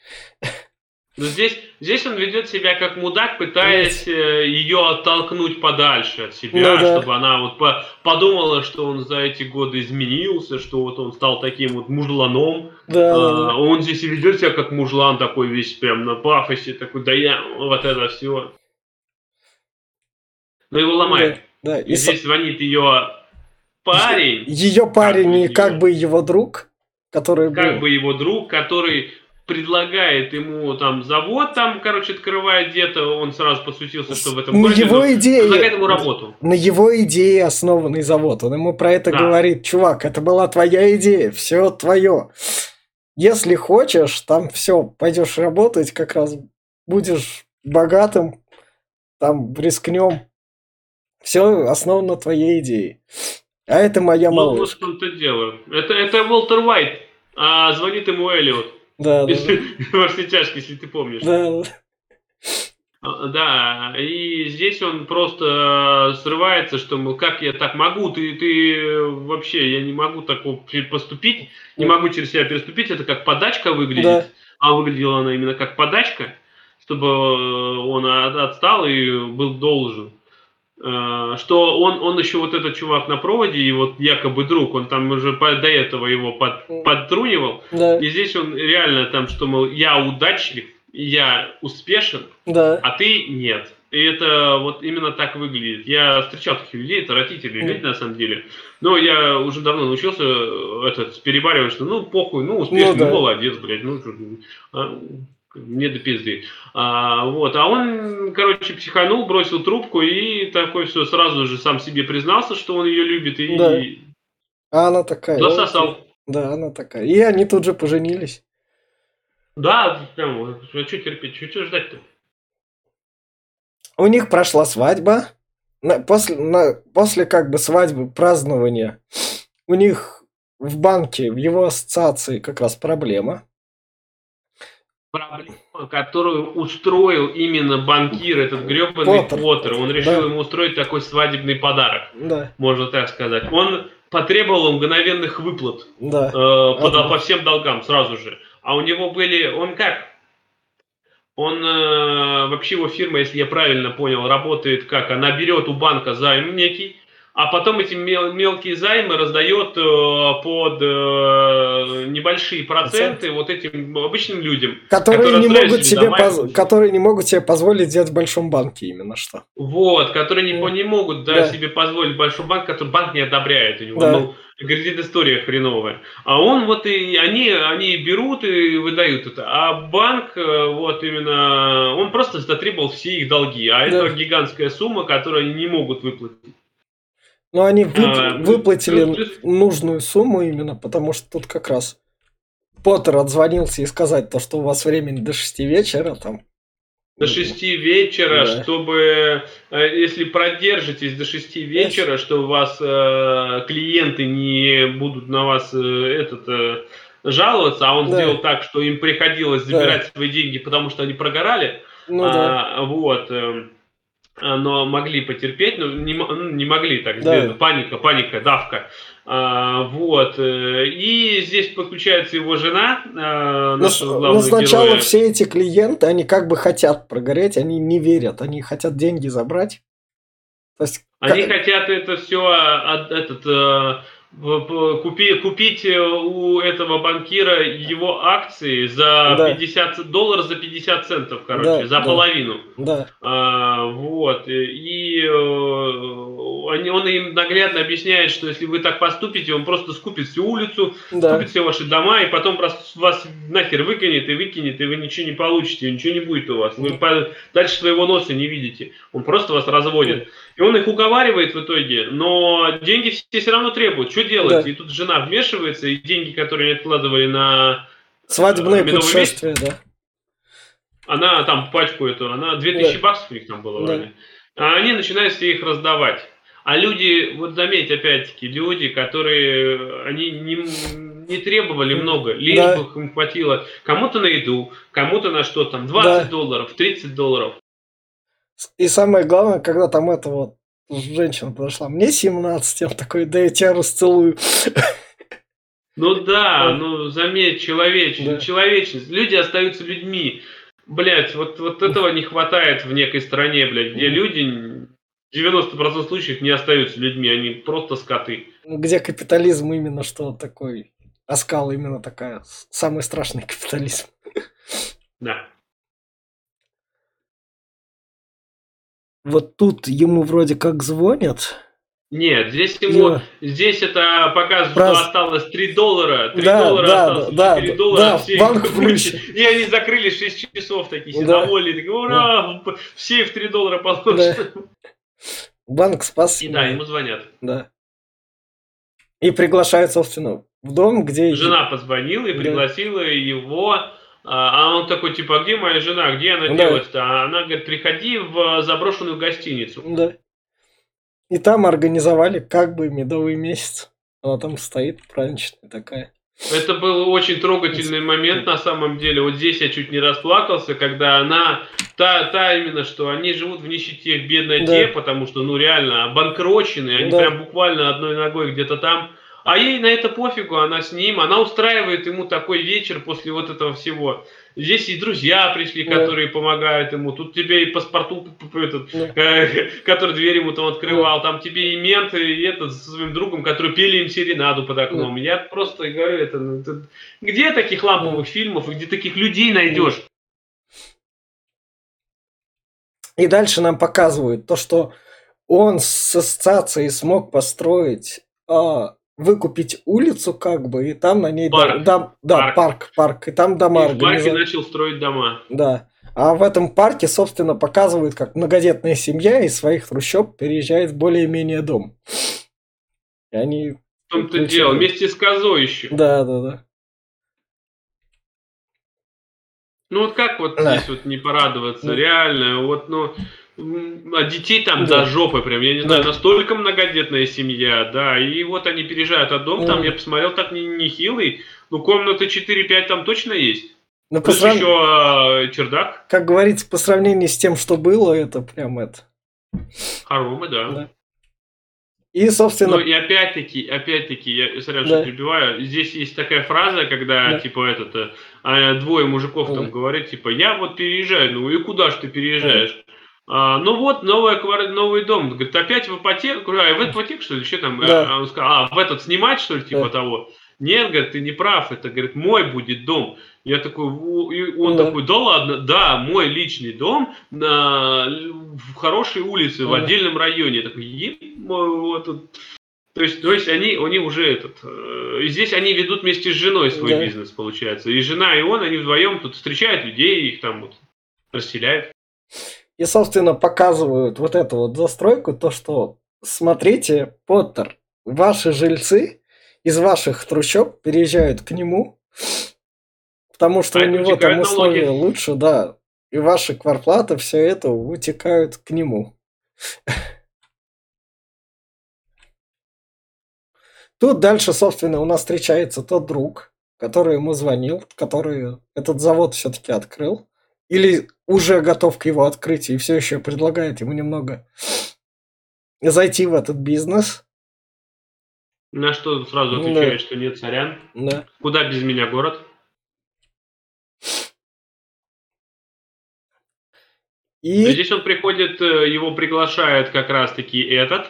Но здесь, здесь он ведет себя как мудак, пытаясь э, ее оттолкнуть подальше от себя, ну, да. чтобы она вот по подумала, что он за эти годы изменился, что вот он стал таким вот мужланом. Да, а, Он здесь и ведет себя как мужлан такой весь прям на пафосе, такой, да я вот это все. Но его ломает. Да, да. И, и здесь звонит ее парень. Ее парень и как бы его друг, который как был... бы его друг, который предлагает ему там завод, там, короче, открывает где-то, он сразу посвятился, что в этом на городе, его идее, предлагает ему работу. На его идее основанный завод. Он ему про это да. говорит, чувак, это была твоя идея, все твое. Если хочешь, там все, пойдешь работать, как раз будешь богатым, там рискнем. Все основано твоей идее. А это моя ну, малышка. Ну, вот в том-то дело. Это, это Уолтер Уайт, а звонит ему Эллиот. Да, да. Во все тяжкие, если ты помнишь. Да, да, и здесь он просто срывается, что, мол, как я так могу, ты, ты вообще, я не могу так поступить, не могу через себя переступить, это как подачка выглядит, да. а выглядела она именно как подачка, чтобы он отстал и был должен. Э, что он, он еще вот этот чувак на проводе, и вот якобы друг, он там уже до этого его под, подтрунивал. Да. И здесь он реально там, что, мол, я удачлив, я успешен, да. а ты нет. И это вот именно так выглядит. Я встречал таких людей, это родители люди на самом деле. Но я уже давно научился этот, перебаривать, что ну похуй, ну успешный, ну, да. молодец, блядь, ну мне до пизды. А, вот, а он, короче, психанул, бросил трубку и такой все сразу же сам себе признался, что он ее любит и, да. а она такая. Засосал. Да, она такая. И они тут же поженились. Да, прям, а что терпеть, что, что ждать-то? У них прошла свадьба. На, после, на, после как бы свадьбы, празднования, у них в банке, в его ассоциации как раз проблема проблема, которую устроил именно банкир, этот гребаный Поттер. Поттер. Он решил да. ему устроить такой свадебный подарок, да. можно так сказать. Он потребовал мгновенных выплат да. э, по, по всем долгам сразу же. А у него были, он как? Он э, вообще его фирма, если я правильно понял, работает как? Она берет у банка займ некий, а потом эти мел- мелкие займы раздает э, под э, небольшие проценты Процент. вот этим обычным людям, которые, которые не могут себе поз- которые не могут себе позволить делать в большом банке именно что. Вот, которые не, не могут да, да. себе позволить большой банк, который банк не одобряет у него. Да. Ну, говорит, история хреновая. А он вот и они, они берут и выдают это. А банк, э, вот именно, он просто затребовал все их долги. А да. это гигантская сумма, которую они не могут выплатить. Но они вып- а, выплатили нужную сумму именно, потому что тут как раз Поттер отзвонился и сказать то, что у вас времени до 6 вечера там. До 6 вечера, да. чтобы, э, если продержитесь до 6 вечера, что у вас э, клиенты не будут на вас э, этот э, жаловаться, а он да. сделал так, что им приходилось забирать да. свои деньги, потому что они прогорали. Ну, а, да. Вот. Э, а, но могли потерпеть, но не, ну, не могли так Да. сделать. Паника, паника, давка. А, вот. э, И здесь подключается его жена, а, Но, с- но главного сначала героя. все эти клиенты, они как бы хотят прогореть, они не верят, они хотят деньги забрать. То есть, Они ка- хотят это все этот, э, в- в- купи- купить э, у этого банкира его акции за Да. 50 долларов за 50 центов, короче, Да, за да. половину. да, А, вот. И э, они, он им наглядно объясняет, что если вы так поступите, он просто скупит всю улицу, да, купит все ваши дома, и потом просто вас нахер выкинет и выкинет, и вы ничего не получите, ничего не будет у вас. Вы по- дальше своего носа не видите. Он просто вас разводит. И он их уговаривает в итоге, но деньги все все равно требуют. Что делать? Да. И тут жена вмешивается, и деньги, которые они откладывали на... свадебное э, медовый путешествие, да. Она там пачку эту, она 2000 Да. баксов у них там было Да. вроде. А они начинают все их раздавать. А люди, вот заметь, опять-таки, люди, которые, они не, не требовали много, лишь Да. бы им хватило кому-то на еду, кому-то на что там, 20 Да. долларов, 30 долларов. И самое главное, когда там эта вот женщина подошла, мне 17, я такой, да я тебя расцелую. Ну да, ну заметь, человечность, Да. человечность. Люди остаются людьми. Блять, вот, вот этого не хватает в некой стране, блядь, где люди 90% случаев не остаются людьми, они просто скоты. Где капитализм именно что такой, оскал именно такая, самый страшный капитализм. Да. Вот тут ему вроде как звонят. Нет, здесь ему, Его- здесь это показывает, Раз- что осталось 3 доллара, 3 Да, доллара да, осталось, да, 4 да, доллара, да, все банк выкинули. И они закрыли 6 часов такие, Да. довольные, такие, ура, все в 3 доллара получат. Банк спас. И да, ему звонят. Да. И приглашают, собственно, в дом, где... Жена позвонила и Да. пригласила его, а а он такой, типа, а где моя жена, где она Да. делась-то? А она говорит, приходи в заброшенную гостиницу. Да. И там организовали как бы медовый месяц. Она там стоит праздничная такая. Это был очень трогательный момент на самом деле. Вот здесь я чуть не расплакался, когда она, та, та именно, что они живут в нищете, в бедноте, Да. потому что, ну реально, обанкрочены, они Да. прям буквально одной ногой где-то там. А ей на это пофигу, она с ним, она устраивает ему такой вечер после вот этого всего. Здесь и друзья пришли, Да. которые помогают ему. Тут тебе и паспорту, этот, Да. э, который дверь ему там открывал, там тебе и мент, и этот со своим другом, который пели им серенаду под окном. Я просто говорю, это, ну, это- где таких ламповых фильмов и где таких людей найдешь? И дальше нам показывают то, что он с ассоциацией смог построить, а, выкупить улицу как бы, и там на ней... Парк. дом- да, Парк. парк, парк, и там дома И в парке начал строить дома. Да. А в этом парке, собственно, показывают, как многодетная семья из своих трущоб переезжает в более-менее дом. И они... В том-то дело, вместе с козой еще. Да, да, да. Ну вот как вот Да. здесь вот не порадоваться, Ну. реально, вот, ну, а детей там Да. до жопы прям, я не знаю, Да. настолько многодетная семья, да, и вот они переезжают, а дом там, Мгм. я посмотрел, так не, нехилый, ну комнаты 4-5 там точно есть, Но по плюс срав- еще э, чердак, как говорится, по сравнению с тем, что было, это прям это. хоромы, да. Да. И, собственно, Ну и опять-таки, опять-таки, я сразу Да. что перебиваю, здесь есть такая фраза, когда, Да. типа, этот, э, а, двое мужиков Да. там говорят, типа, я вот переезжаю, ну и куда ж ты переезжаешь? А, ну вот, новая квартира, новый дом. Говорит, опять в ипотеку? А в ипотеку, что ли? Что там? Да. А он сказал, а, в этот снимать, что ли, типа Да. того? Нет, говорит, ты не прав, это, говорит, мой будет дом. Я такой, и он Да. такой, да ладно, да, мой личный дом на, в хорошей улице, в Да. отдельном районе. Я такой, «Еб мой, вот тут». То есть, то есть они, они уже этот, э, и здесь они ведут вместе с женой свой Да. бизнес, получается. И жена, и он, они вдвоем тут встречают людей, их там вот расселяют. И, собственно, показывают вот эту вот застройку, то, что, смотрите, Поттер, ваши жильцы из ваших трущоб переезжают к нему, потому что А у него там условия налоги. лучше, да, и ваши кварплаты, все это утекают к нему. Тут дальше, собственно, у нас встречается тот друг, который ему звонил, который этот завод все-таки открыл. Или уже готов к его открытию и все еще предлагает ему немного зайти в этот бизнес. На что сразу Ну отвечает, да. что нет, сорян. Да. Куда без меня город? И Здесь он приходит, э, его приглашает как раз-таки этот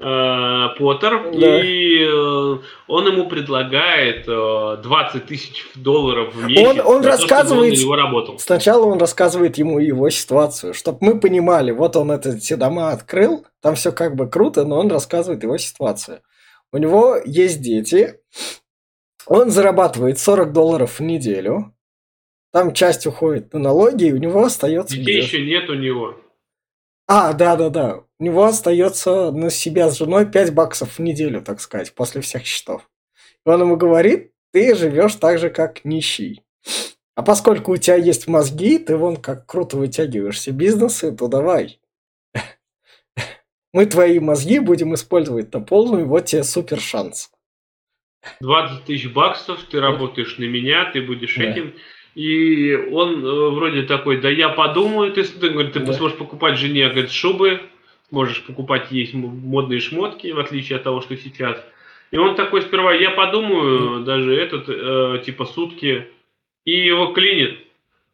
э, Поттер, Да. и э, он ему предлагает э, 20 тысяч долларов в месяц. Он- он за то, рассказывает- он на него работал. Сначала он рассказывает ему его ситуацию, чтобы мы понимали, вот он эти дома открыл, там все как бы круто, но он рассказывает его ситуацию. У него есть дети, он зарабатывает 40 долларов в неделю, там часть уходит на налоги, и у него остается... Детей еще нет у него. А, да-да-да, у него остается на себя с женой 5 баксов в неделю, так сказать, после всех счетов. И он ему говорит, ты живешь так же, как нищий. А поскольку у тебя есть мозги, ты вон как круто вытягиваешь все бизнесы, то давай. Мы твои мозги будем использовать на полную, вот тебе супер шанс. 20 тысяч баксов, ты работаешь на меня, ты будешь Да. этим. И он э, вроде такой, да я подумаю, ты, ты, говорит, ты Да. сможешь покупать жене говорит, шубы, можешь покупать есть модные шмотки, в отличие от того, что сейчас. И он такой сперва, я подумаю, даже этот, э, типа сутки, и его клинит,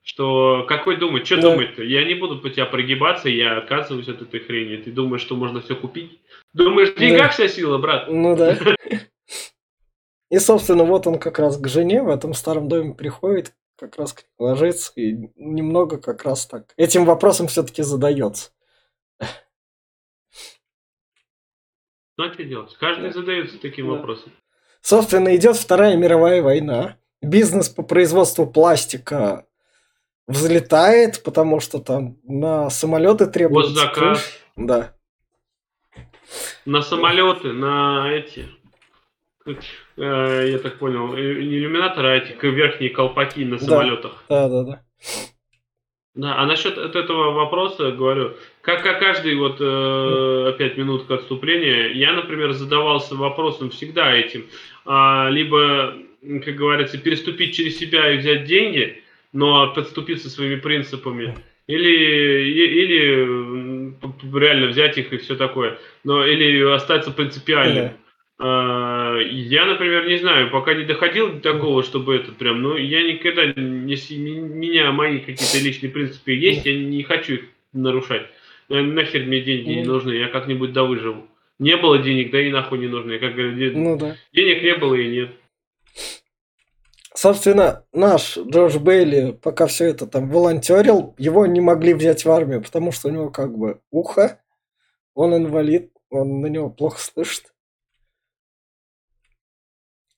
что какой думать, что Да. думать-то? Я не буду по тебя прогибаться, я отказываюсь от этой хрени. Ты думаешь, что можно все купить? Думаешь, в деньгах вся сила, брат? Ну да. И, собственно, вот он как раз к жене в этом старом доме приходит, как раз ложится и немного как раз так этим вопросом все-таки задается. Ну, а что делать? Каждый Да. задается таким Да. вопросом. Собственно, идет Вторая мировая война. Бизнес по производству пластика взлетает, потому что там на самолеты требуется Госзаказ. крыш. Да. На самолеты, на эти. Э, я так понял, э, не иллюминаторы, а эти верхние колпаки на самолетах. Да, да, да. Да, а насчет от этого вопроса говорю, как, как каждый вот э, опять минутка отступления, я, например, задавался вопросом всегда этим, а, либо, как говорится, переступить через себя и взять деньги, но подступиться своими принципами, или, или реально взять их и все такое, но или остаться принципиальным. А, Я, например, не знаю, пока не доходил до такого, чтобы это прям, ну, я никогда, если меня мои какие-то личные принципы есть, я не хочу их нарушать. Э, Нахер мне деньги не Ну. нужны, я как-нибудь да выживу. Не было денег, да и нахуй не нужны. Как говорят, Ну да. денег не было и нет. Собственно, наш Джордж Бейли, пока все это там волонтерил, его не могли взять в армию, потому что у него как бы ухо, он инвалид, он на него плохо слышит.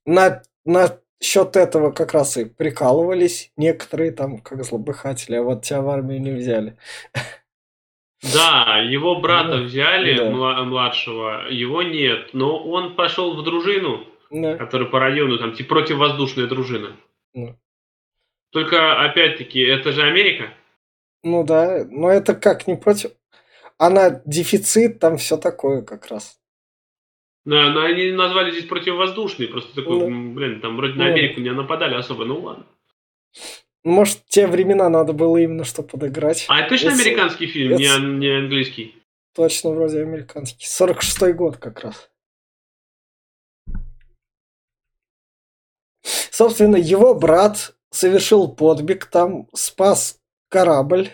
На, на счет этого как раз и прикалывались некоторые там, как злобыхатели, а вот тебя в армию не взяли. Да, его брата Ну, взяли, да. мла- младшего, его нет, но он пошел в дружину, Да. которая по району, там, типа противовоздушная дружина. Ну. Только, опять-таки, это же Америка. Ну да, но это как не против... Она дефицит, там все такое как раз. Да, но они назвали здесь противовоздушный, просто такой, Ну. м, блин, там вроде на Ну. Америку не нападали особо, ну ладно. Может, те времена надо было именно что подыграть. А это точно Если- американский фильм, не, если- ан- не английский? Точно, вроде американский. 46-й год как раз. Собственно, его брат совершил подвиг, там спас корабль,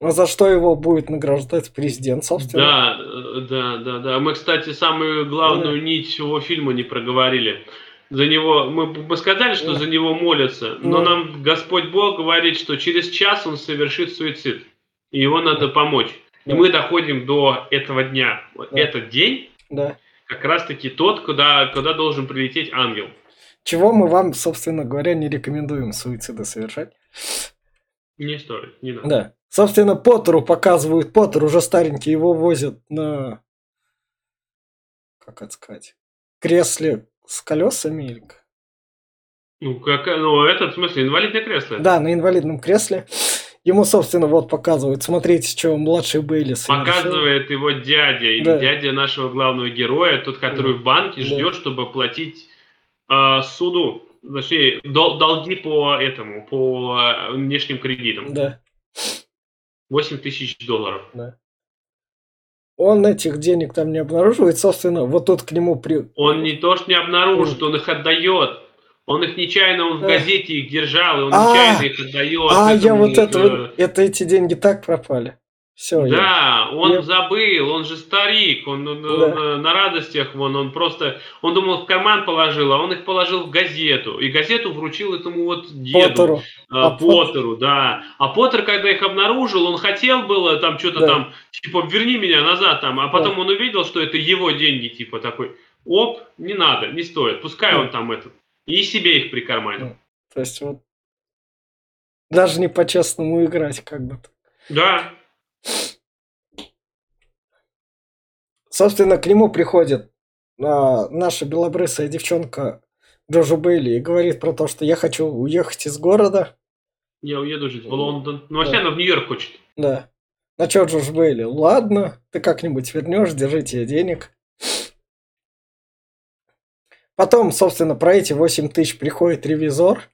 за что его будет награждать президент, собственно. Да, э, да, да, да. Мы, кстати, самую главную нить всего фильма не проговорили. За него, мы бы сказали, что Да. за него молятся, но Ну. нам Господь Бог говорит, что через час он совершит суицид, и его надо помочь. И Да. мы доходим до этого дня. Да. Этот день Да. как раз-таки тот, куда, куда должен прилететь ангел. Чего мы вам, собственно говоря, не рекомендуем суициды совершать. Не стоит, не надо. Да. Собственно, Поттеру показывают, Поттер уже старенький, его возят на, как это сказать, кресле с колесами. или? Ну, как, ну, этот, в смысле, инвалидное кресло. Да, на инвалидном кресле. Ему, собственно, вот показывают, смотрите, что младший Бейли. Показывает его дядя, или Да. дядя нашего главного героя, тот, который Да. в банке Да. ждет, чтобы оплатить а, суду. точнее, дол- долги по этому, по э, внешним кредитам. Да, 8 тысяч долларов. да. Он этих денег там не обнаруживает, собственно, вот тут к нему при... Он не то, что не обнаружит, он их отдает. Он их нечаянно, он в Эх. газете их держал, и он А, нечаянно их отдает. А, я вот это, э, вот- это эти деньги так пропали. Все, Да, он я- забыл, он же старик, он, он, Да. э, на радостях, вон, он просто, он думал, в карман положил, а он их положил в газету, и газету вручил этому вот деду, Поттеру. э, А Пот- Поттеру, да. А Поттер, когда их обнаружил, он хотел было там что-то Да. там, типа, верни меня назад там, а потом он увидел, что это его деньги, типа, такой, оп, не надо, не стоит, пускай Да. он там этот, и себе их прикарманил. То есть вот даже не по-честному играть как бы. Да, Собственно, к нему приходит а, наша белобрысая девчонка Джоджо Бейли и говорит про то, что я хочу уехать из города. я уеду жить в Лондон, ну вообще Да. она в Нью-Йорк хочет. Да. На чё Джоджо Бейли? Ладно, ты как-нибудь вернешь, держите денег. Потом, собственно, про эти 8 тысяч приходит ревизор.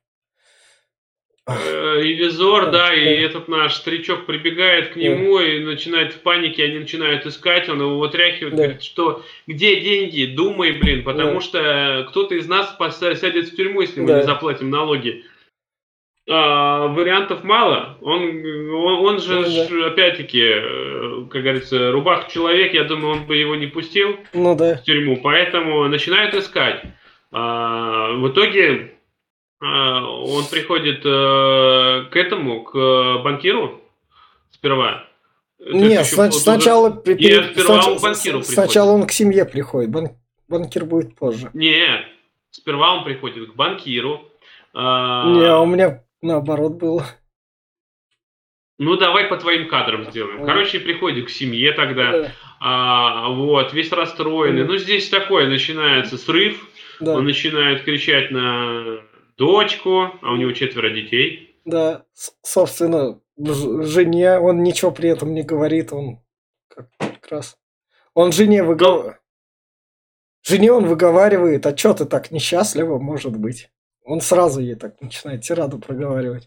Э, Ревизор, Да, да, и да. этот наш старичок прибегает к нему и начинает в панике, они начинают искать, он его вытряхивает, Да. говорит, что где деньги, думай, блин, потому Да. что кто-то из нас сядет в тюрьму, если мы Да. не заплатим налоги. А, вариантов мало. Он, он, он же, да. ж, опять-таки, э, как говорится, рубах человек, я думаю, он бы его не пустил Ну да. в тюрьму, поэтому начинают искать. А, в итоге он приходит э, к этому, к э, банкиру сперва. То есть Не, еще сна- уже- сначала... пе- Нет, перед- сперва снач- он к банкиру с- Сначала приходит. он к семье приходит, бан- банкир будет позже. Нет, сперва он приходит к банкиру. а, Не, а у меня наоборот было. Ну, давай по твоим кадрам сделаем. Короче, приходит к семье тогда. Да, а, вот, весь расстроенный. Ну, здесь такое, начинается срыв. да, Он начинает кричать на дочку, а у него четверо детей. да. Собственно, жене он ничего при этом не говорит, он как как раз... Он жене выговаривает... Жене он выговаривает, а чё ты так несчастлива, может быть. Он сразу ей так начинает тираду проговаривать.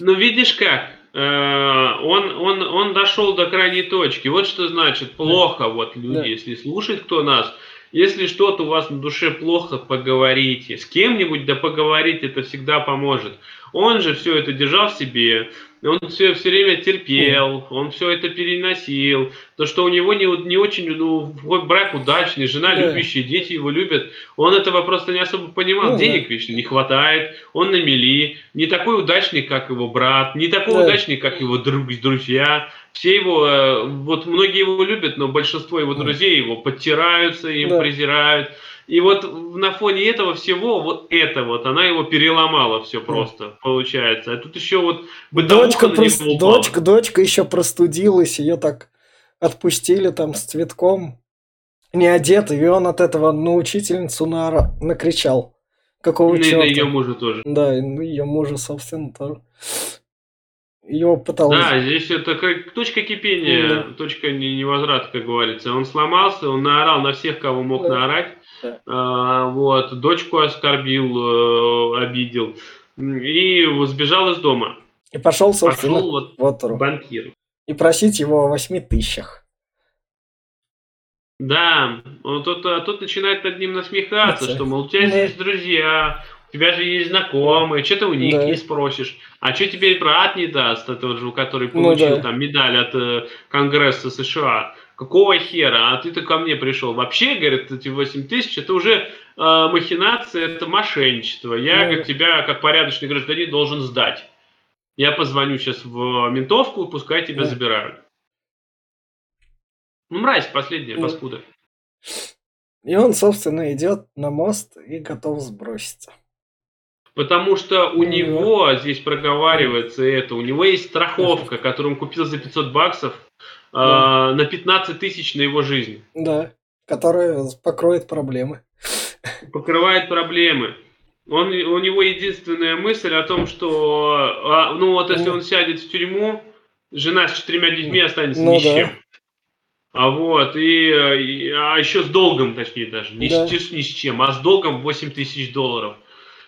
Ну, видишь как, э, он, он, он дошел до крайней точки. Вот что значит плохо, вот люди, Да. если слушают кто нас, если что-то у вас на душе плохо, поговорите. С кем-нибудь, да поговорить, это всегда поможет. Он же все это держал в себе, он все, все время терпел, он все это переносил. То, что у него не, не очень, ну, брак удачный, жена Да. любящая, дети его любят, он этого просто не особо понимал. Ну, Денег вечно не хватает, он на мели, не такой удачный, как его брат, не такой Да. удачный, как его друг, друзья. Все его, э, вот многие его любят, но большинство его Да. друзей его подтираются, им Да. презирают. И вот на фоне этого всего, вот это вот, она его переломала все просто, получается. А тут еще вот Дочка, на прос- дочка, дочка еще простудилась, ее так отпустили там с цветком, не одетый, и он от этого на учительницу наора- накричал. Какого Ну, и черта? на ее мужа тоже. Да, и ее мужа, собственно, тоже. Его пыталась... Да, здесь это как точка кипения, Да. точка не- невозврата, как говорится. Он сломался, он наорал на всех, кого мог Да. наорать. Да. А, вот, дочку оскорбил, э, обидел. И сбежал из дома. И пошел, собственно, Пошел вот Поттеру. к банкиру. И просить его о восьми тысячах. Да, он тут, а, тут начинает над ним насмехаться, что, мол, у тебя Да. есть друзья, тебя же есть знакомые, что ты у них Да. не спросишь? А что тебе брат не даст, тот же, который Ну получил да. там медаль от э, Конгресса США? Какого хера? А ты-то ко мне пришел. Вообще, говорит, эти 8 тысяч, это уже э, махинация, это мошенничество. Я, Ну как тебя, как порядочный гражданин, должен сдать. Я позвоню сейчас в ментовку, пускай тебя Да. забирают. Ну, мразь последняя, Ну. паскуда. И он, собственно, идет на мост и готов сброситься. Потому что у Ну, него здесь проговаривается это, у него есть страховка, которую он купил за 500 баксов э, на 15 тысяч на его жизнь. Да, которая покроет проблемы. Покрывает проблемы. Он, у него единственная мысль о том, что, а, ну вот если Ну. он сядет в тюрьму, жена с четырьмя детьми останется Ну ни с да. А вот, и, и- а еще с долгом, точнее даже, не, Да. с, ни с чем, а с долгом 8 тысяч долларов.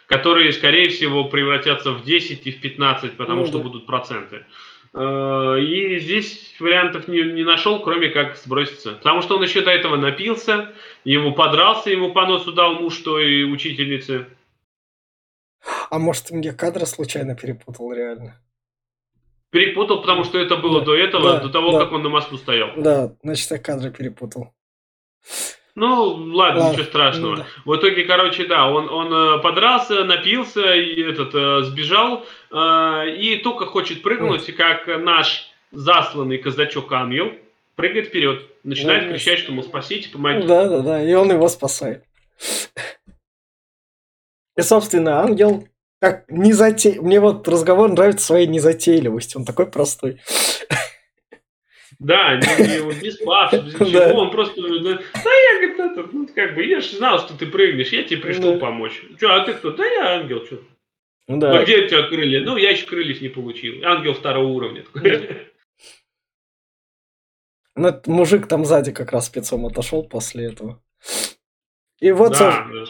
Которые, скорее всего, превратятся в 10 и в 15, потому Ну что да. будут проценты. Э, И здесь вариантов не, не нашел, кроме как сброситься. Потому что он еще до этого напился, ему подрался, ему по носу дал муж той учительницы. А может, мне кадры случайно перепутал, реально? Перепутал, потому что это было Да, до этого, да, до того, да. как он на мосту стоял. Да, значит, я кадры перепутал. Ну, ладно, ничего страшного. ну да. В итоге, короче, да, он, он э, подрался, напился, и этот, э, сбежал, э, и только хочет прыгнуть, как наш засланный казачок-ангел прыгает вперед, начинает Да, кричать, что, мол, спасите, помогите. Да, да, да, и он его спасает. И, собственно, ангел как не затей... Мне вот разговор нравится своей незатейливостью. Он такой простой. Да, не, не, без ничего, он просто, да, да, я, говорит, это, ну, как бы, я же знал, что ты прыгнешь, я тебе пришел помочь. Че, а ты кто? Да я ангел, что Ну Да. где у тебя крылья? Ну, я еще крыльев не получил. Ангел второго уровня. Ну, этот мужик там сзади как раз спецом отошел после этого. И вот, Да, да.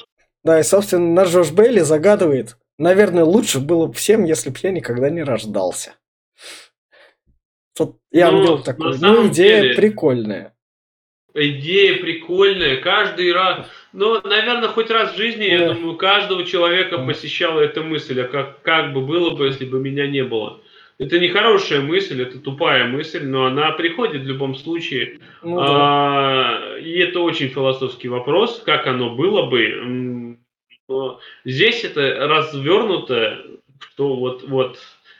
да, и, собственно, наш Джош Бейли загадывает, наверное, лучше было бы всем, если бы я никогда не рождался. Тут и Ну, на такой. Ну, идея деле- прикольная. Идея прикольная. Каждый раз... Ну, наверное, хоть раз в жизни, я Да. думаю, каждого человека Да. посещала эта мысль, а как, как бы было бы, если бы меня не было. Это не хорошая мысль, это тупая мысль, но она приходит в любом случае. Ну, да. А, и это очень философский вопрос, как оно было бы. Но Здесь это развернуто, что вот, вот,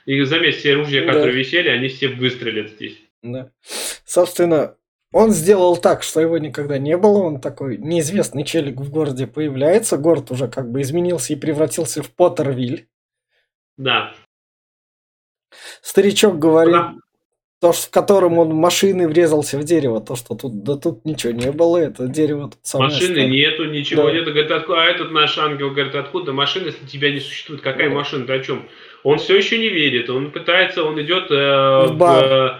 и заметь, все ружья, Да. которые висели, они все выстрелят здесь. Да. Собственно, он сделал так, что его никогда не было. Он такой неизвестный челик в городе появляется. Город уже как бы изменился и превратился в Поттервиль. Да. Старичок говорит, Да. То, что- в котором он машиной врезался в дерево, то, что тут, да тут ничего не было, это дерево тут самое Машины старое. нету, ничего Да. нету. Говорит, откуда, а этот наш ангел говорит, откуда машина, если тебя не существует? Какая Да. машина? Ты о чем? Он все еще не верит. Он пытается, он идет э, В бар. э,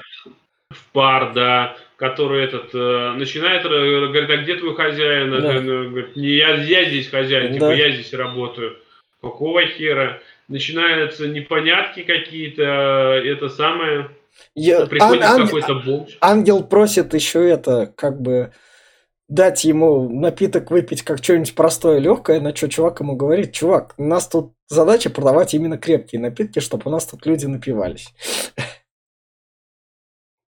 в бар, да, который этот э, начинает, э, говорит, а где твой хозяин? Да. Он говорит, не я, я здесь хозяин, типа Да. я здесь работаю. Какого хера? Начинаются непонятки какие-то, э, это самое. Я- Приходит ан- ан- какой-то бомж. Ангел просит еще это, как бы, дать ему напиток выпить как что-нибудь простое, легкое, на что чувак ему говорит, чувак, у нас тут задача продавать именно крепкие напитки, чтобы у нас тут люди напивались.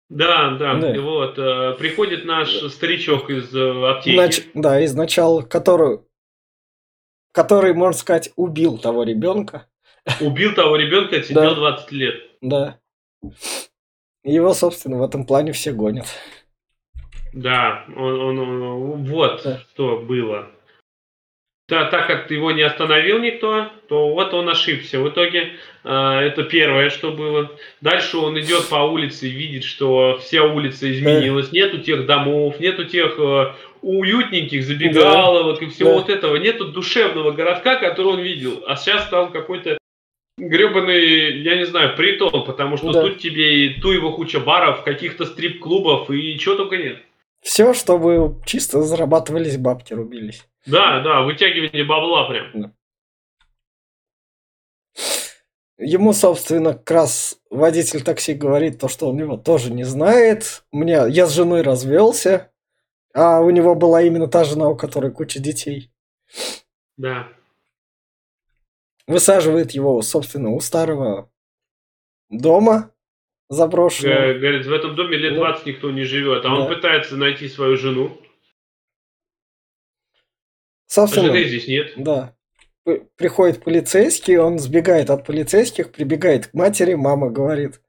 Да, да, Да. и вот. э, приходит наш старичок из э, аптеки. Нач- да, изначально, который, который, можно сказать, убил того ребенка. Убил того ребенка, отсидел Да. 20 лет. Да. Его, собственно, в этом плане все гонят. Да, он, он- он- вот Да. что было. Да, так как его не остановил никто, то вот он ошибся. В итоге э, это первое, что было. Дальше он идет по улице и видит, что вся улица изменилась. Нету тех домов, нету тех э, уютненьких забегаловок и всего Да. вот этого. Нету душевного городка, который он видел. А сейчас стал какой-то гребаный, я не знаю, притон, потому что Да. тут тебе и ту его куча баров, каких-то стрип-клубов и чего только нет. Все, чтобы чисто зарабатывались бабки, рубились. Да, да, вытягивание бабла прям. Ему, собственно, как раз водитель такси говорит то, что он его тоже не знает. Мне, я с женой развелся, а у него была именно та жена, у которой куча детей. Да. Высаживает его, собственно, у старого дома заброшенного. Г- Говорит, в этом доме лет Да. 20 никто не живет, а он Да. пытается найти свою жену. А Собственно, жены здесь нет. да. Приходит полицейский, он сбегает от полицейских, прибегает к матери, мама говорит,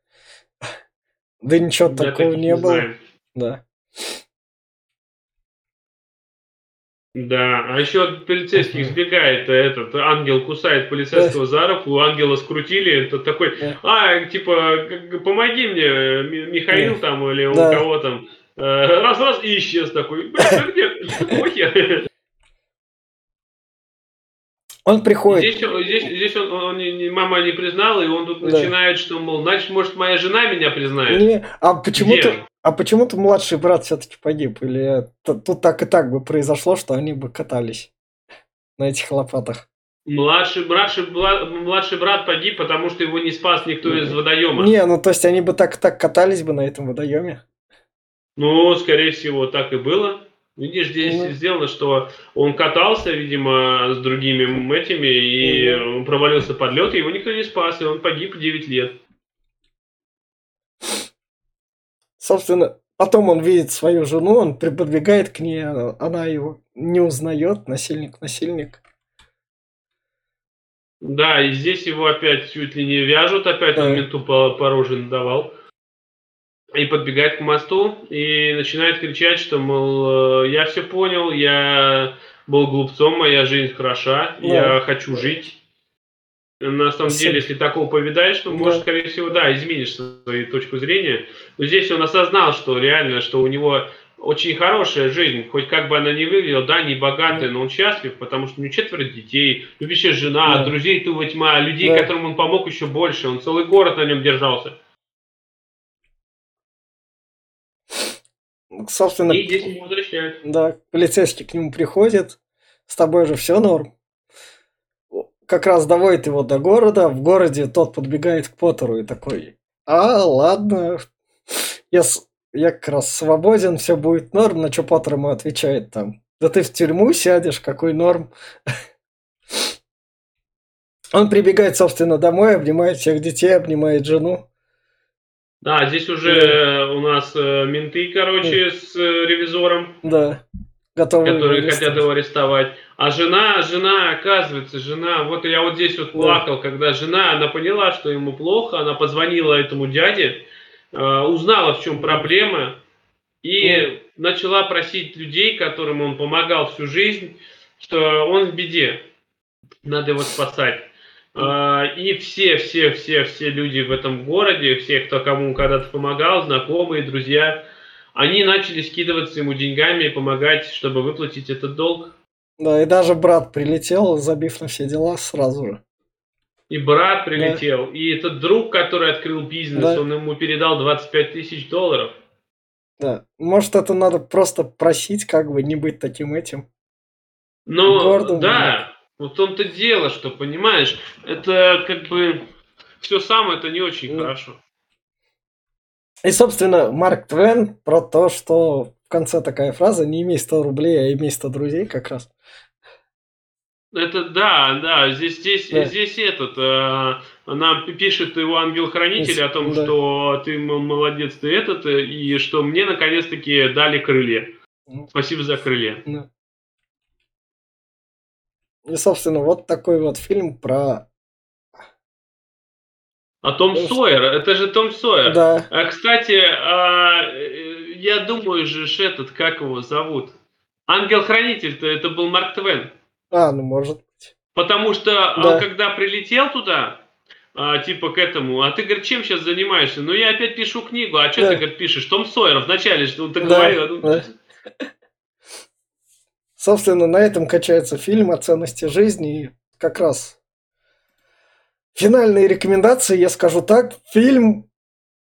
да ничего Я такого таких не было. знаю. Да. Да, а еще от полицейских сбегает э, этот ангел, кусает полицейского за руку, ангела скрутили, это такой, а, типа, помоги мне, Ми- Михаил там или у кого там, Э, раз-раз и исчез такой, блин, где, похер. Он приходит, Здесь, он- здесь, здесь он, он не- мама не признала, и он тут Да. начинает, что, мол, значит, может, моя жена меня признает. Не, а почему-то, а почему-то младший брат все-таки погиб? Или тут так и так бы произошло, что они бы катались на этих лопатах? Младший, младший, младший брат погиб, потому что его не спас никто из водоема. Не, ну то есть они бы так, так катались бы на этом водоеме. Ну, скорее всего, так и было. Видишь, здесь ну. сделано, что он катался, видимо, с другими этими и ну. провалился под лед, и его никто не спас, и он погиб 9 лет. Собственно, потом он видит свою жену, он подбегает к ней, она его не узнает, насильник, насильник. Да, и здесь его опять чуть ли не вяжут, опять да. он менту по, по роже надавал и подбегает к мосту и начинает кричать, что, мол, э, я все понял, я был глупцом, моя жизнь хороша, да. я хочу жить. На самом Спасибо. деле, если такого повидаешь, то, да. может, скорее всего, да, изменишь свою точку зрения. Но здесь он осознал, что реально, что у него очень хорошая жизнь, хоть как бы она ни выглядела, да, не богатая, но он счастлив, потому что у него четверо детей, любящая жена, да. друзей тува тьма, людей, да. которым он помог еще больше, он целый город на нем держался. Собственно, и здесь ему возвращают. Да, полицейский к нему приходит, с тобой же все норм. Как раз доводит его до города, в городе тот подбегает к Поттеру и такой, а, ладно, я, я как раз свободен, все будет норм, на что Поттер ему отвечает там, да ты в тюрьму сядешь, какой норм. Он прибегает, собственно, домой, обнимает всех детей, обнимает жену. Да, здесь уже у нас э, менты, короче, с э, ревизором. Да. Готовы которые хотят его арестовать. А жена, жена, оказывается, жена, вот я вот здесь вот плакал, да. когда жена, она поняла, что ему плохо, она позвонила этому дяде, э, узнала, в чем проблема, и да. начала просить людей, которым он помогал всю жизнь, что он в беде, надо его спасать. А, и все, все, все, все люди в этом городе, все, кто кому когда-то помогал, знакомые, друзья, они начали скидываться ему деньгами и помогать, чтобы выплатить этот долг. Да, и даже брат прилетел, забив на все дела сразу же. И брат прилетел, да. и этот друг, который открыл бизнес, да. он ему передал 25 тысяч долларов. Да, может это надо просто просить, как бы не быть таким этим. Ну, Гордым, да, вот в том-то дело, что, понимаешь, это как бы все самое это не очень ну. хорошо. И, собственно, Марк Твен про то, что в конце такая фраза «не имей 100 рублей, а имей 100 друзей» как раз. Это да, да, здесь, здесь, да. здесь этот, э, нам пишет его ангел-хранитель о том, да. что ты молодец, ты этот, и что мне наконец-таки дали крылья. Ну. Спасибо за крылья. Да. И, собственно, вот такой вот фильм про... А Том ну, Сойер, это же Том Сойер. Да. А, кстати, а, э, я думаю же, этот, как его зовут? Ангел-хранитель-то это был Марк Твен. А, ну может быть. Потому что а, да. он когда прилетел туда, а, типа к этому, а ты, говорит, чем сейчас занимаешься? Ну, я опять пишу книгу. А что да. ты, говорит, пишешь? Том Сойер вначале, что он так да. говорил. Ну, да. Собственно, на этом качается фильм о ценности жизни. И как раз финальные рекомендации, я скажу так, фильм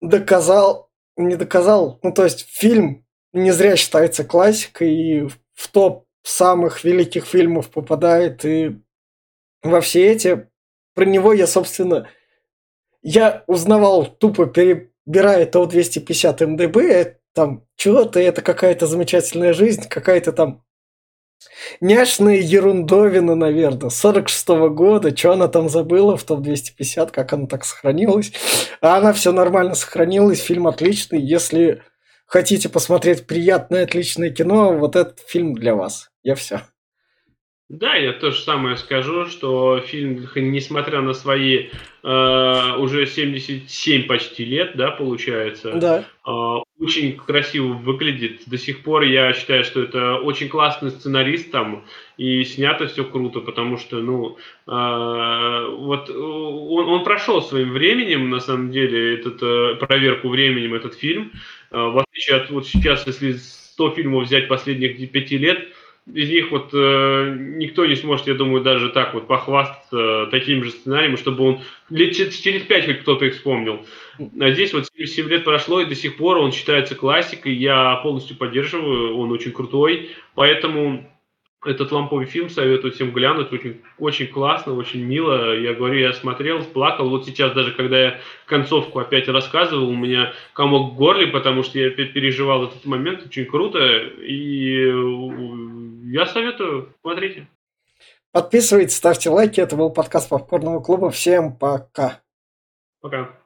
доказал, не доказал, ну то есть фильм не зря считается классикой и в топ самых великих фильмов попадает и во все эти. Про него я, собственно, я узнавал тупо перебирая то 250 МДБ, там, чего-то, это какая-то замечательная жизнь, какая-то там Няшная ерундовина, наверное, 46-го года, что она там забыла в топ-250, как она так сохранилась. А она все нормально сохранилась, фильм отличный. Если хотите посмотреть приятное, отличное кино, вот этот фильм для вас. Я все. Да, я то же самое скажу, что фильм, несмотря на свои э, уже 77 почти лет, да, получается, да. э, очень красиво выглядит. До сих пор я считаю, что это очень классный сценарист там, и снято все круто, потому что, ну, э, вот он, он прошел своим временем, на самом деле, этот, э, проверку временем, этот фильм. Э, в отличие от вот сейчас, если 100 фильмов взять последних 5 лет, из них вот э, никто не сможет, я думаю, даже так вот похвастаться э, таким же сценарием, чтобы он лет через пять хоть кто-то их вспомнил. А здесь вот 7 лет прошло, и до сих пор он считается классикой, я полностью поддерживаю, он очень крутой, поэтому этот ламповый фильм советую всем глянуть, очень, очень классно, очень мило, я говорю, я смотрел, плакал, вот сейчас даже, когда я концовку опять рассказывал, у меня комок в горле, потому что я переживал этот момент, очень круто, и э, я советую, смотрите. Подписывайтесь, ставьте лайки. Это был подкаст Попкорного клуба. Всем пока. Пока.